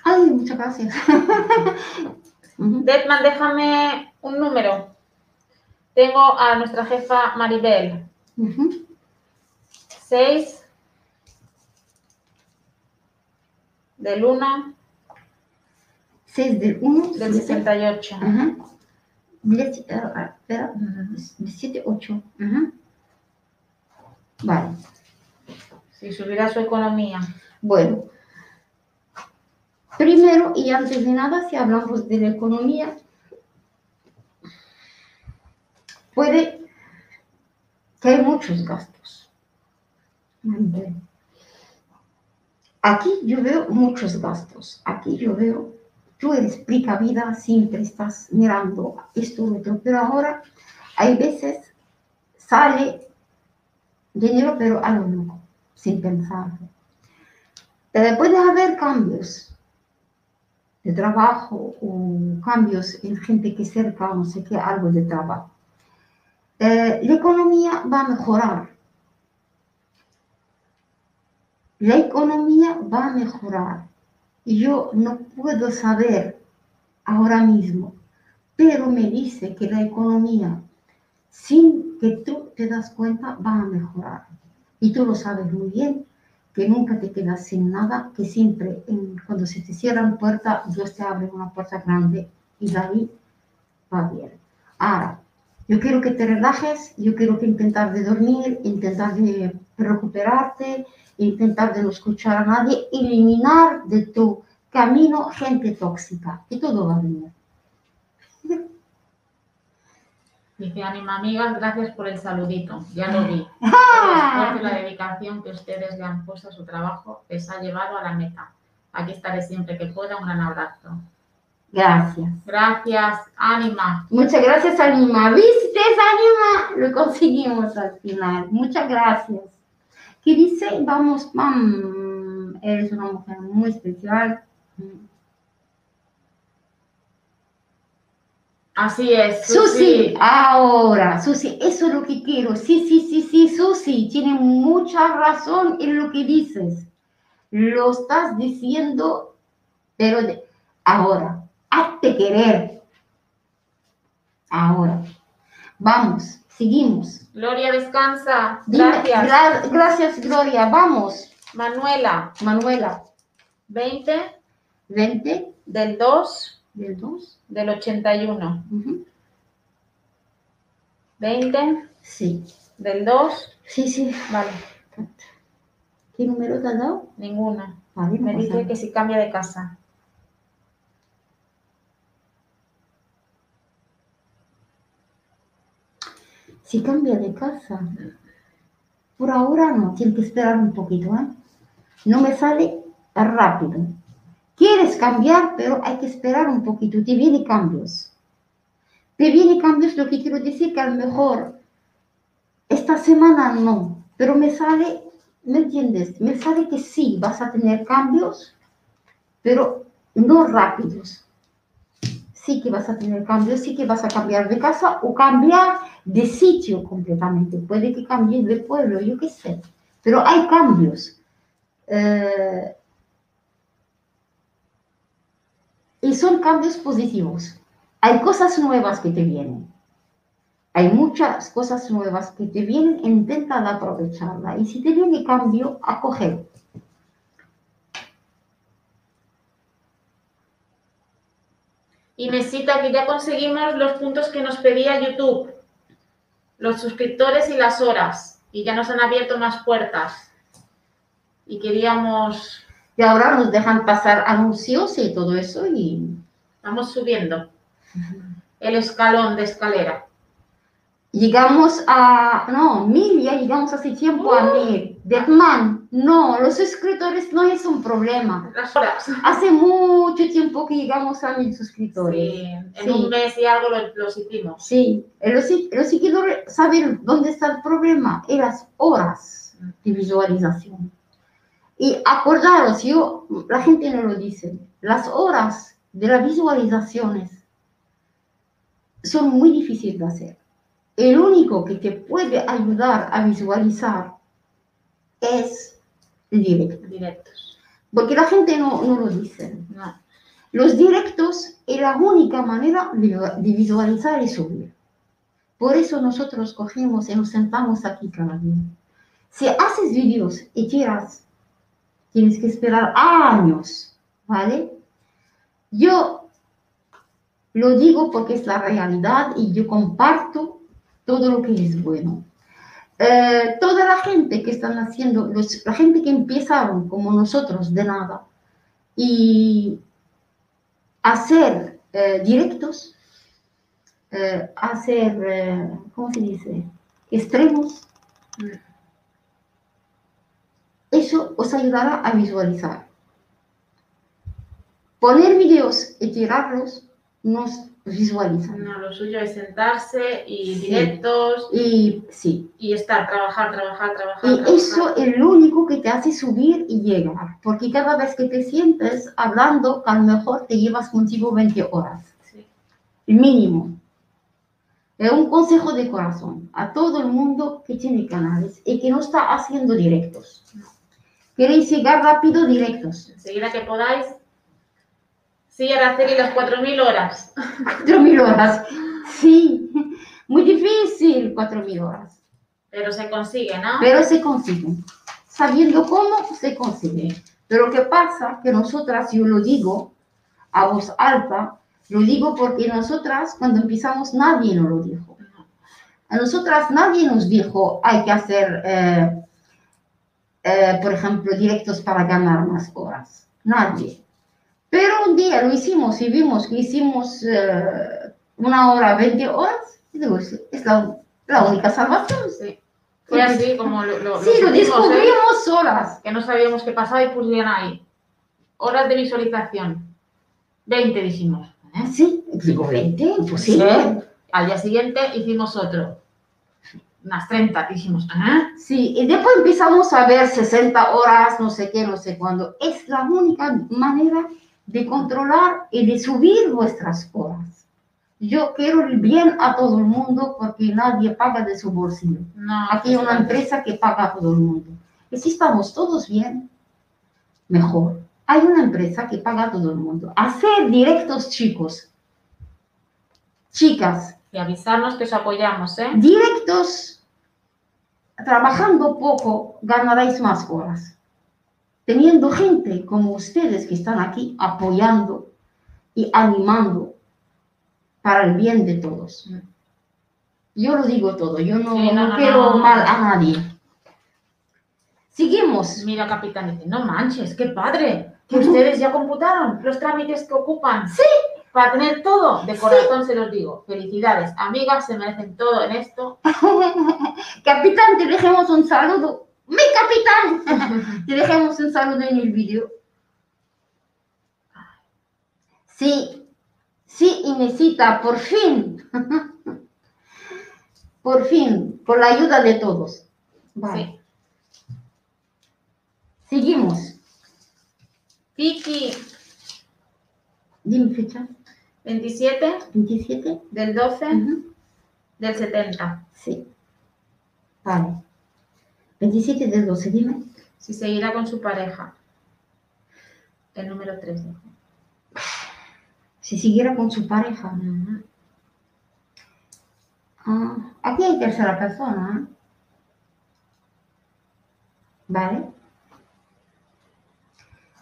Ay, muchas gracias. Detman, déjame un número. Tengo a nuestra jefa Maribel. Ujú. 6 del 1 6 del 1 del 68. Ajá. Diez- eh, ah, espera, 17, 8. Vale. Si subirá su economía. Bueno, primero y antes de nada, si hablamos de la economía, puede que hay muchos gastos. Aquí yo veo muchos gastos. Aquí yo veo, tú eres precavida, siempre estás mirando esto, otro, pero ahora hay veces sale dinero, pero a lo loco, sin pensar. Eh, puede haber cambios de trabajo o cambios en gente que cerca, no sé qué, algo de trabajo. Eh, la economía va a mejorar. La economía va a mejorar. Y yo no puedo saber ahora mismo, pero me dice que la economía, sin que tú te das cuenta, va a mejorar. Y tú lo sabes muy bien, que nunca te quedas sin nada, que siempre cuando se te cierran puertas, Dios te abre una puerta grande y de ahí va bien. Ahora, yo quiero que te relajes, yo quiero que intentar de dormir, intentar de recuperarte, intentar de no escuchar a nadie, eliminar de tu camino gente tóxica, y todo va bien. Dice Anima Amigas, gracias por el saludito. Ya lo vi. Esfuerzo y la dedicación que ustedes le han puesto a su trabajo les ha llevado a la meta. Aquí estaré siempre que pueda. Un gran abrazo. Gracias. Gracias, Anima. Muchas gracias, Anima. ¿Viste, Anima? Lo conseguimos al final. Muchas gracias. ¿Qué dice? Vamos, mam. Eres una mujer muy especial. Así es, Susi, ahora, Susi, eso es lo que quiero. Sí, sí, sí, sí, Susi, tiene mucha razón en lo que dices. Lo estás diciendo, pero de- ahora, hazte querer. Ahora, vamos, seguimos. Gloria, descansa. Dime, Gracias. gra- gracias, Gloria. Vamos, Manuela, Manuela. 20 20 del 2 del 2. del 81. 20 Sí, del 2. sí, sí. Vale, ¿Qué número te has dado? ninguna. Vale, no Me dice que si cambia de casa. Si cambia de casa, por ahora no, tiene que esperar un poquito, ¿eh? No me sale rápido. Quieres cambiar, pero hay que esperar un poquito, te vienen cambios. Te vienen cambios, lo que quiero decir que a lo mejor esta semana no, pero me sale, ¿me entiendes? Me sale que sí, vas a tener cambios, pero no rápidos. Sí que vas a tener cambios, sí que vas a cambiar de casa o cambiar de sitio completamente. Puede que cambies de pueblo, yo qué sé. Pero hay cambios. Eh, y son cambios positivos. Hay cosas nuevas que te vienen. Hay muchas cosas nuevas que te vienen, intenta aprovecharla. Y si te viene cambio, acoge. Inesita, que ya conseguimos los puntos que nos pedía YouTube. Los suscriptores y las horas. Y ya nos han abierto más puertas. Y queríamos, Y ahora nos dejan pasar anuncios y todo eso y vamos subiendo el escalón de escalera. Llegamos a, no, mil, ya llegamos hace tiempo a mil. Deadman, no, los suscriptores no es un problema. Las horas. Hace mucho tiempo que llegamos a mil suscriptores. Sí, en Sí. un mes y algo lo- los hicimos. Sí, eh, los, los seguidores saben dónde está el problema, en las horas de visualización. Y acordaros, yo, la gente no lo dice, las horas de las visualizaciones son muy difíciles de hacer. El único que te puede ayudar a visualizar es el directo, Directos. porque la gente no, no lo dice. No. Los directos es la única manera de, de visualizar y subir. Por eso nosotros cogemos y nos sentamos aquí cada día. Si haces vídeos y tiras, tienes que esperar años, ¿vale? Yo lo digo porque es la realidad y yo comparto todo lo que es bueno. Eh, toda la gente que están haciendo, la gente que empezaron como nosotros de nada y hacer eh, directos, eh, hacer, ¿cómo se dice? Extremos. Eso os ayudará a visualizar. Poner videos y tirarlos nos visualizan. No, lo suyo es sentarse y Sí. directos Y sí, y estar, trabajar, trabajar, trabajar. y trabajar. eso es lo único que te hace subir y llegar. Porque cada vez que te sientes hablando, a lo mejor te llevas contigo 20 horas. Sí. el mínimo. Es un consejo de corazón a todo el mundo que tiene canales y que no está haciendo directos. ¿Queréis llegar rápido? Directos. Enseguida que podáis, sí, Araceli, las 4.000 horas. 4.000 horas. Sí, muy difícil 4.000 horas. Pero se consigue, ¿no? Pero se consiguen. Sabiendo cómo se consigue. Pero ¿qué pasa? Que nosotras, yo lo digo a voz alta, lo digo porque nosotras cuando empezamos nadie nos lo dijo. A nosotras nadie nos dijo hay que hacer, eh, eh, por ejemplo, directos para ganar más horas. Nadie. Pero un día lo hicimos y vimos que hicimos eh, una hora, 20 horas. Y digo, es, la, la única salvación. Sí. Fue así como lo, lo, Sí, lo ¿eh? descubrimos solas. Que no sabíamos qué pasaba y pusieron ahí. Horas de visualización. 20 dijimos. ¿eh? Sí, digo 20, imposible. Sí. Al día siguiente hicimos otro. Unas 30, dijimos. ¿eh? Sí, y después empezamos a ver 60 horas, no sé qué, no sé cuándo. Es la única manera de controlar y de subir vuestras horas. Yo quiero el bien a todo el mundo porque nadie paga de su bolsillo. No, Aquí hay una empresa que paga a todo el mundo. Y si estamos todos bien, mejor. Hay una empresa que paga a todo el mundo. Hacer directos, chicos. Chicas, Y avisarnos que os apoyamos, ¿eh? directos, trabajando poco, ganaréis más horas. Teniendo gente como ustedes que están aquí apoyando y animando para el bien de todos. Yo lo digo todo, yo no, Sí, no, no no, quiero no. mal a nadie. Seguimos. Mira, capitán, dice, no manches, qué padre, que ustedes ya computaron los trámites que ocupan. Sí. Para tener todo, de corazón se los digo. Felicidades, amigas, se merecen todo en esto. Capitán, te dejemos un saludo. Mi capitán. te dejemos un saludo en el vídeo. Sí, sí, Inesita, por fin. por fin, por la ayuda de todos. Vale. Seguimos. Vicky, Dime fecha. 27 27. del 12 Ujú. del 70. Sí. Vale. 27 del 12, dime. Si seguirá con su pareja. El número 3. Si siguiera con su pareja. Ah, aquí hay tercera persona. ¿eh? ¿Vale?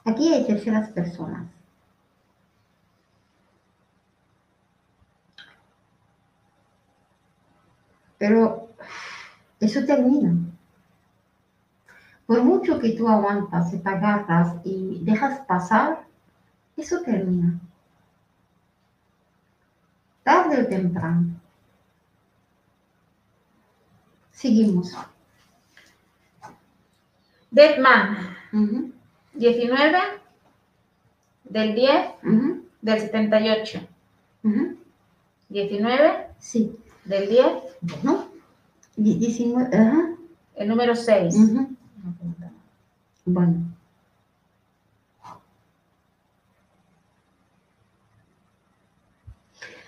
Aquí hay terceras personas. Pero eso termina. Por mucho que tú aguantas y te agarras y dejas pasar, eso termina. Tarde o temprano. Seguimos. Deadman, Ujú, 19 del 10 ujú, del 78. ujú. 19 Sí. del 10, Bueno. Die- 19. Ajá. el número 6. Bueno.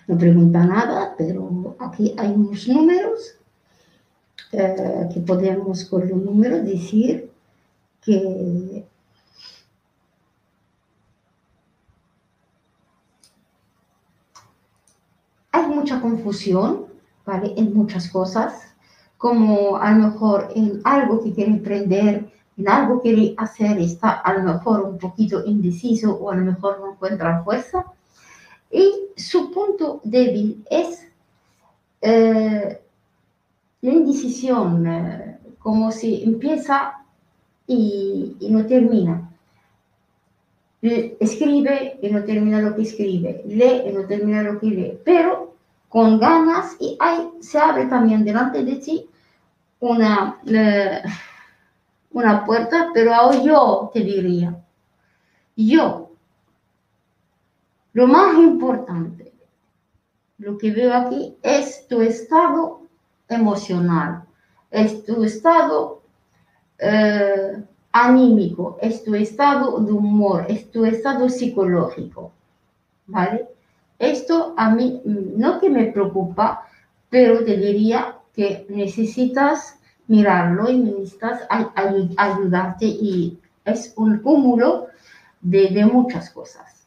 No pregunta nada, pero aquí hay unos números eh, que podemos con los números decir que hay mucha confusión. En muchas cosas, como a lo mejor en algo que quiere emprender, en algo quiere hacer, está a lo mejor un poquito indeciso o a lo mejor no encuentra fuerza. Y su punto débil es eh, la indecisión, eh, como si empieza y, y no termina. Escribe y no termina lo que escribe, lee y no termina lo que lee, pero con ganas y hay, se abre también delante de ti una, eh, una puerta, pero ahora yo te diría, yo, lo más importante, lo que veo aquí es tu estado emocional, es tu estado eh, anímico, es tu estado de humor, es tu estado psicológico, ¿vale? Esto a mí no que me preocupa, pero te diría que necesitas mirarlo y necesitas ay- ay- ayudarte y es un cúmulo de, de muchas cosas.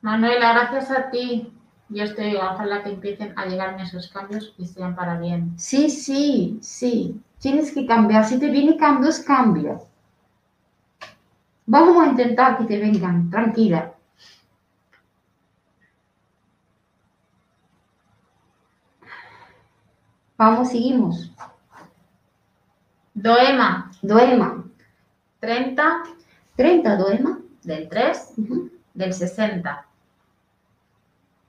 Manuela, gracias a ti. Yo estoy, ojalá que empiecen a llegarme esos cambios y sean para bien. Sí, sí, sí, tienes que cambiar. Si te vienen cambios, cambia. Vamos a intentar que te vengan, tranquila. Vamos, seguimos. Doema, Doema. 30 30, Doema. del 3 Ujú, del 60.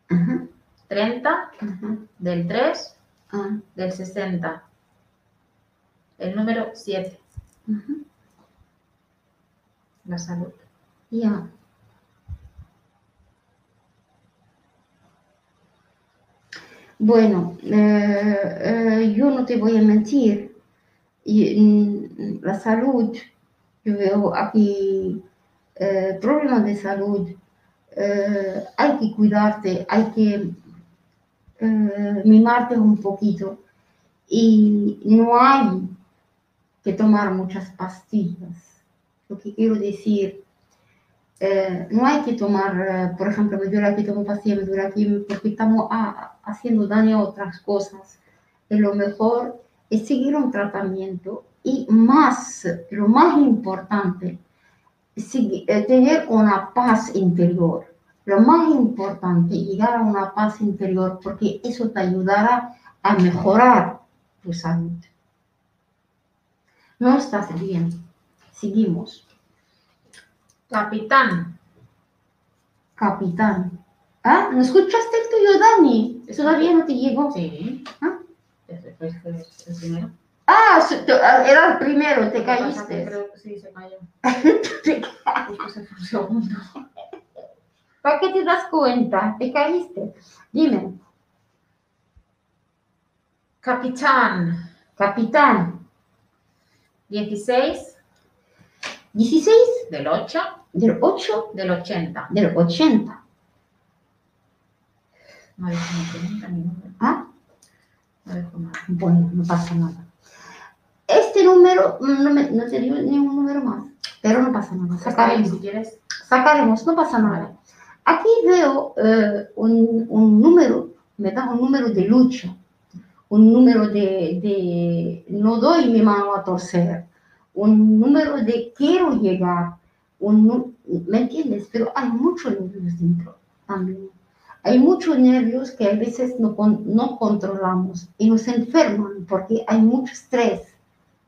ajá, 30 ajá. del 3 Ah, del 60. El número 7, ujú, la salud. Ya. Bueno, eh, eh, yo no te voy a mentir. Mm, la salud, yo veo aquí eh, problemas de salud. eh, hay que cuidarte, hay que mimarte un poquito. Y no hay que tomar muchas pastillas. Lo que quiero decir, no hay que tomar, por ejemplo, me duele aquí, tomo pastilla, me duele aquí, porque estamos ah, haciendo daño a otras cosas. Y lo mejor es seguir un tratamiento y más, lo más importante, eh, tener una paz interior. Lo más importante, llegar a una paz interior, porque eso te ayudará a mejorar tu salud. No estás bien. Seguimos. Capitán, Capitán. ¿Ah? ¿No escuchaste el tuyo, Dani? Todavía no te llegó. sí. ¿Ah? Fue el primero. Ah, ah, era el primero, te caíste. Creo que sí, se cayó. Te- un segundo. ¿Para qué te das cuenta? Te caíste. Dime, Capitán, capitán, 16 16 del 8 del 8 del 80. del 80. No dejo ni pregunta ni número. ¿Ah? Bueno, no pasa nada. Este número, no, me- no te digo ni un número más, pero no pasa nada. Sacaremos. si quieres. sacaremos, no pasa nada. Aquí veo eh, un, un número, me da un número de lucha, un número de, de no doy mi mano a torcer, un número de quiero llegar, un, ¿me entiendes? Pero hay muchos números dentro también. Hay muchos nervios que a veces no, no controlamos y nos enferman porque hay mucho estrés,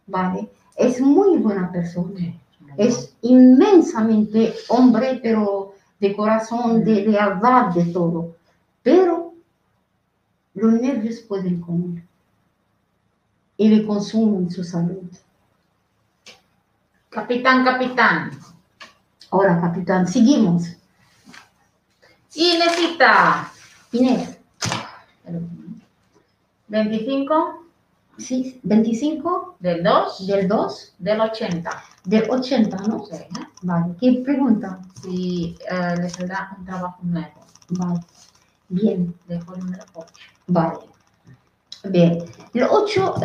¿vale? Es muy buena persona, es inmensamente hombre, pero de corazón, de lealtad, de todo. Pero los nervios pueden comer y le consumen su salud. Capitán, capitán. Ahora, capitán, seguimos. Inesita. Inés, 25 sí, 25 del 2 del 2 del 80. del 80, ¿no? Sí, ¿eh? Vale, ¿qué pregunta? Si eh, le saldrá un trabajo nuevo. Vale, bien, Dejo el número 8. vale. Bien, el 8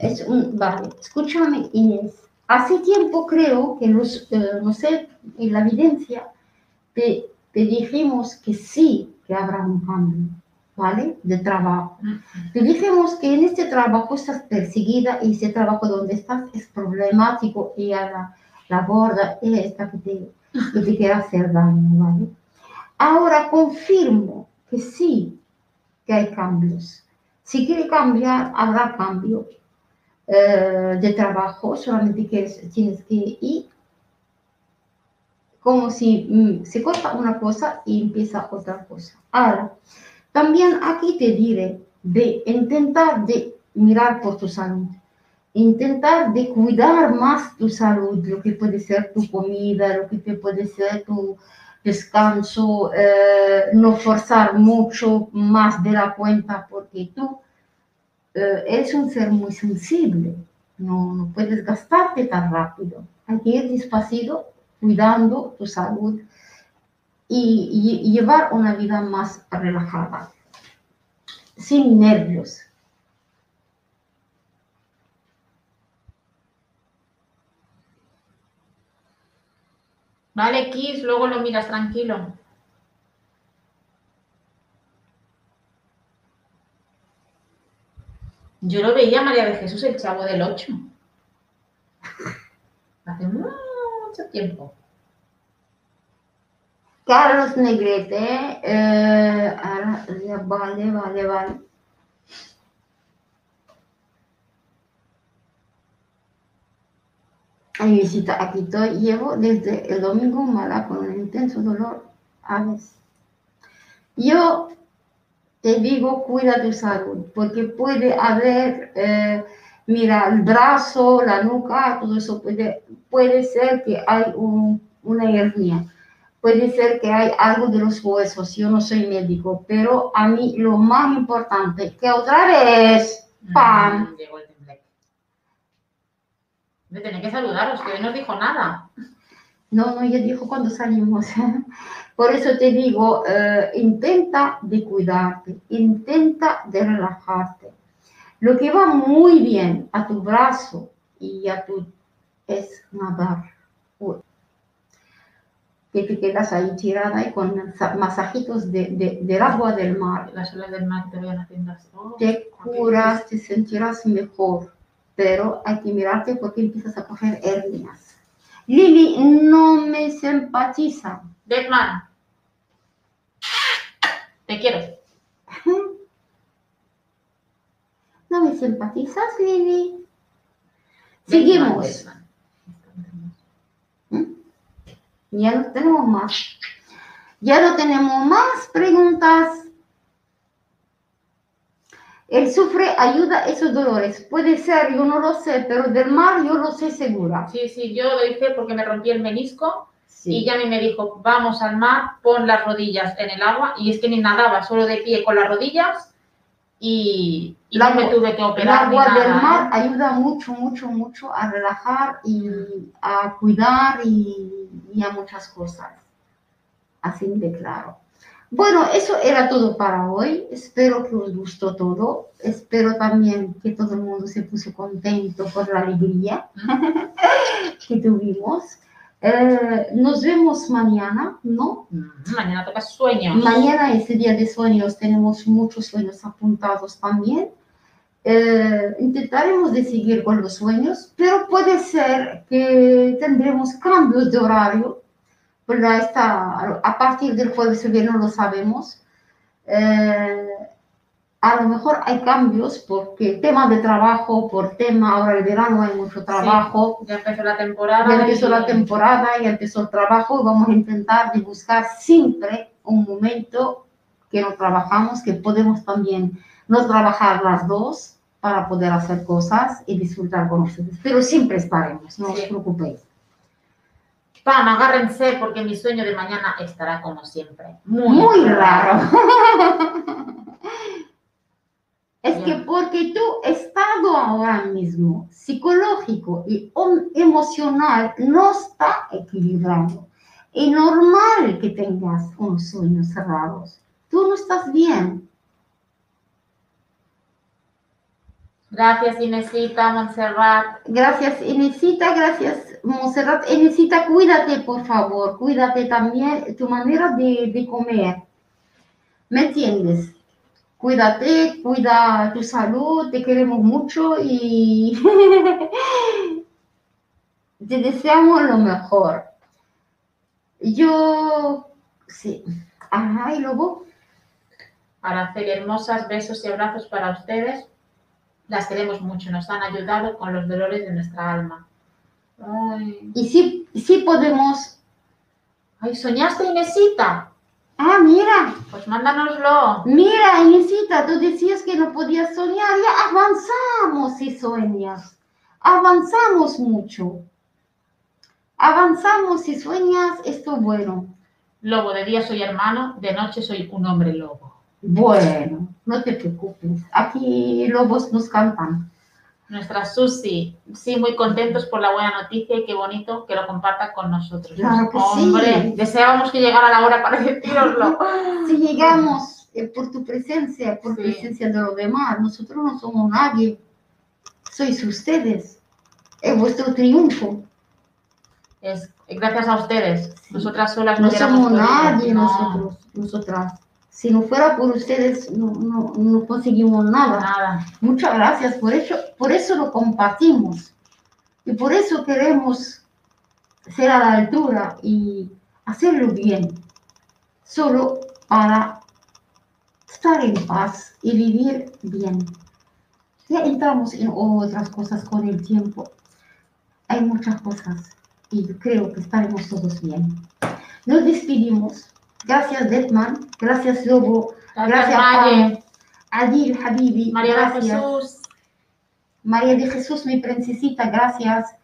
es un, vale, escúchame Inés, hace tiempo creo que los, eh, no sé, en la evidencia te, te dijimos que sí, que habrá un cambio, ¿vale? De trabajo. Te dijimos que en este trabajo estás perseguida y ese trabajo donde estás es problemático y a la, la gorda es esta que te, que te quiere hacer daño, ¿vale? Ahora confirmo que sí, que hay cambios. Si quiere cambiar, habrá cambio eh, de trabajo, solamente quieres, tienes que ir como si mm, se corta una cosa y empieza otra cosa. Ahora, también aquí te diré de intentar de mirar por tu salud, intentar de cuidar más tu salud, lo que puede ser tu comida, lo que te puede ser tu descanso, eh, no forzar mucho más de la cuenta porque tú eh, eres un ser muy sensible, no, no puedes gastarte tan rápido, hay que ir despacito cuidando tu salud y, llevar una vida más relajada, sin nervios. Vale, Kiss, luego lo miras tranquilo. Yo lo veía María de Jesús, el chavo del 8. Hace mucho tiempo. Carlos Negrete, eh, ahora, vale, vale, vale. Ay, visita, aquí estoy, llevo desde el domingo mala con un intenso dolor a veces. Yo te digo, cuida tu salud, porque puede haber, eh, mira, el brazo, la nuca, todo eso puede, puede ser que hay un- una hernia puede ser que hay algo de los huesos, yo no soy médico, pero a mí lo más importante, que otra vez, ¡pam! Mm, Llegó el tembleque. Me tenía que saludaros, que hoy no dijo nada. No, no, ya dijo cuando salimos. Por eso te digo, eh, intenta de cuidarte, intenta de relajarte. Lo que va muy bien a tu brazo y a tu es nadar. Que te quedas ahí tirada y con masa- masajitos de, de- del agua del mar. Las olas del mar te vayan haciendo así. Oh, te curas, te sentirás mejor, pero hay que mirarte porque empiezas a coger hernias. Lili, no me simpatiza. Deadman. Te quiero. ¿No me simpatizas, Lili? Seguimos. Deadman, Ya no tenemos más. Ya no tenemos más preguntas. El sufre ayuda a esos dolores. Puede ser, yo no lo sé, pero del mar yo lo sé segura. Sí, sí, yo lo hice porque me rompí el menisco y Sí. Yami me dijo, vamos al mar, pon las rodillas en el agua y es que ni nadaba, solo de pie con las rodillas y, y El no me tuve que El operar ni agua del mar ayuda mucho, mucho, mucho a relajar y a cuidar y, y a muchas cosas. Así de claro. Bueno, eso era todo para hoy. Espero que os gustó todo. Espero también que todo el mundo se puso contento por la alegría que tuvimos. Eh, nos vemos mañana, ¿no? Mañana toca sueños. Mañana es el día de sueños, tenemos muchos sueños apuntados también. Eh, intentaremos de seguir con los sueños, pero puede ser que tendremos cambios de horario, ¿verdad? Está, a partir del jueves que viene no lo sabemos, Eh, a lo mejor hay cambios porque tema de trabajo, por tema, ahora el verano hay mucho trabajo. Ya empezó la temporada. Ya empezó y- la temporada, ya empezó el trabajo y vamos a intentar de buscar siempre un momento que no trabajamos, que podemos también no trabajar las dos para poder hacer cosas y disfrutar con ustedes. Pero siempre estaremos, no os Sí. preocupéis. Pam, agárrense porque mi sueño de mañana estará como siempre. Muy, Muy raro. Es que porque tu estado ahora mismo psicológico y om- emocional no está equilibrado. Es normal que tengas unos sueños cerrados. Tú no estás bien. Gracias, Inesita, Montserrat. Gracias, Inesita, gracias, Monserrat. Inesita, cuídate, por favor. Cuídate también tu manera de, de comer. ¿Me entiendes? Cuídate, cuida tu salud, te queremos mucho y te deseamos lo mejor. Yo, sí. Ajá, y luego, Araceli, hermosas besos y abrazos para ustedes. Las queremos mucho, nos han ayudado con los dolores de nuestra alma. Ay, y sí, sí podemos. Ay, ¿soñaste, Inesita? Ah, mira, Pues mándanoslo. Mira, Inesita, tú decías que no podías soñar, ya avanzamos si sueñas, avanzamos mucho. Avanzamos si sueñas, esto bueno. Lobo, de día soy hermano, de noche soy un hombre lobo. Bueno, no te preocupes, aquí lobos nos cantan. Nuestra Susi, sí, muy contentos por la buena noticia y qué bonito que lo comparta con nosotros. Claro que sí. Hombre, deseábamos que llegara la hora para decíroslo. Si llegamos eh, por tu presencia, por Sí. presencia de los demás, nosotros no somos nadie, sois ustedes, es vuestro triunfo. Es gracias a ustedes. Sí. Nosotras solas No hubiéramos somos nadie No, nosotros, nosotras. Si no fuera por ustedes, no, no, no conseguimos nada. Nada. Muchas gracias por eso, por eso lo compartimos. Y por eso queremos ser a la altura y hacerlo bien. Solo para estar en paz y vivir bien. Ya entramos en otras cosas con el tiempo. Hay muchas cosas y yo creo que estaremos todos bien. Nos despedimos. Gracias, Detman. Gracias, Lobo. Gracias, Maye. Adil, Habibi. María de gracias. Jesús. María de Jesús, mi princesita, gracias.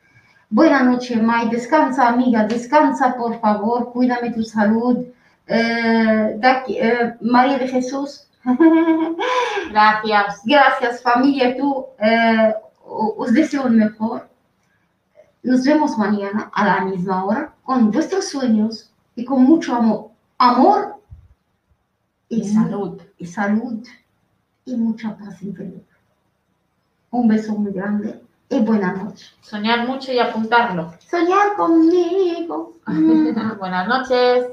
Buenas noches, May. Descansa, amiga, descansa, por favor. Cuídame tu salud. Eh, eh, María de Jesús. Gracias. Gracias, familia. Tú, eh, os deseo el mejor. Nos vemos mañana a la misma hora con vuestros sueños y con mucho amor. Amor Y salud. y salud y mucha paz interior. Un beso muy grande y buena noche. Soñar mucho y apuntarlo. Soñar conmigo. Buenas noches.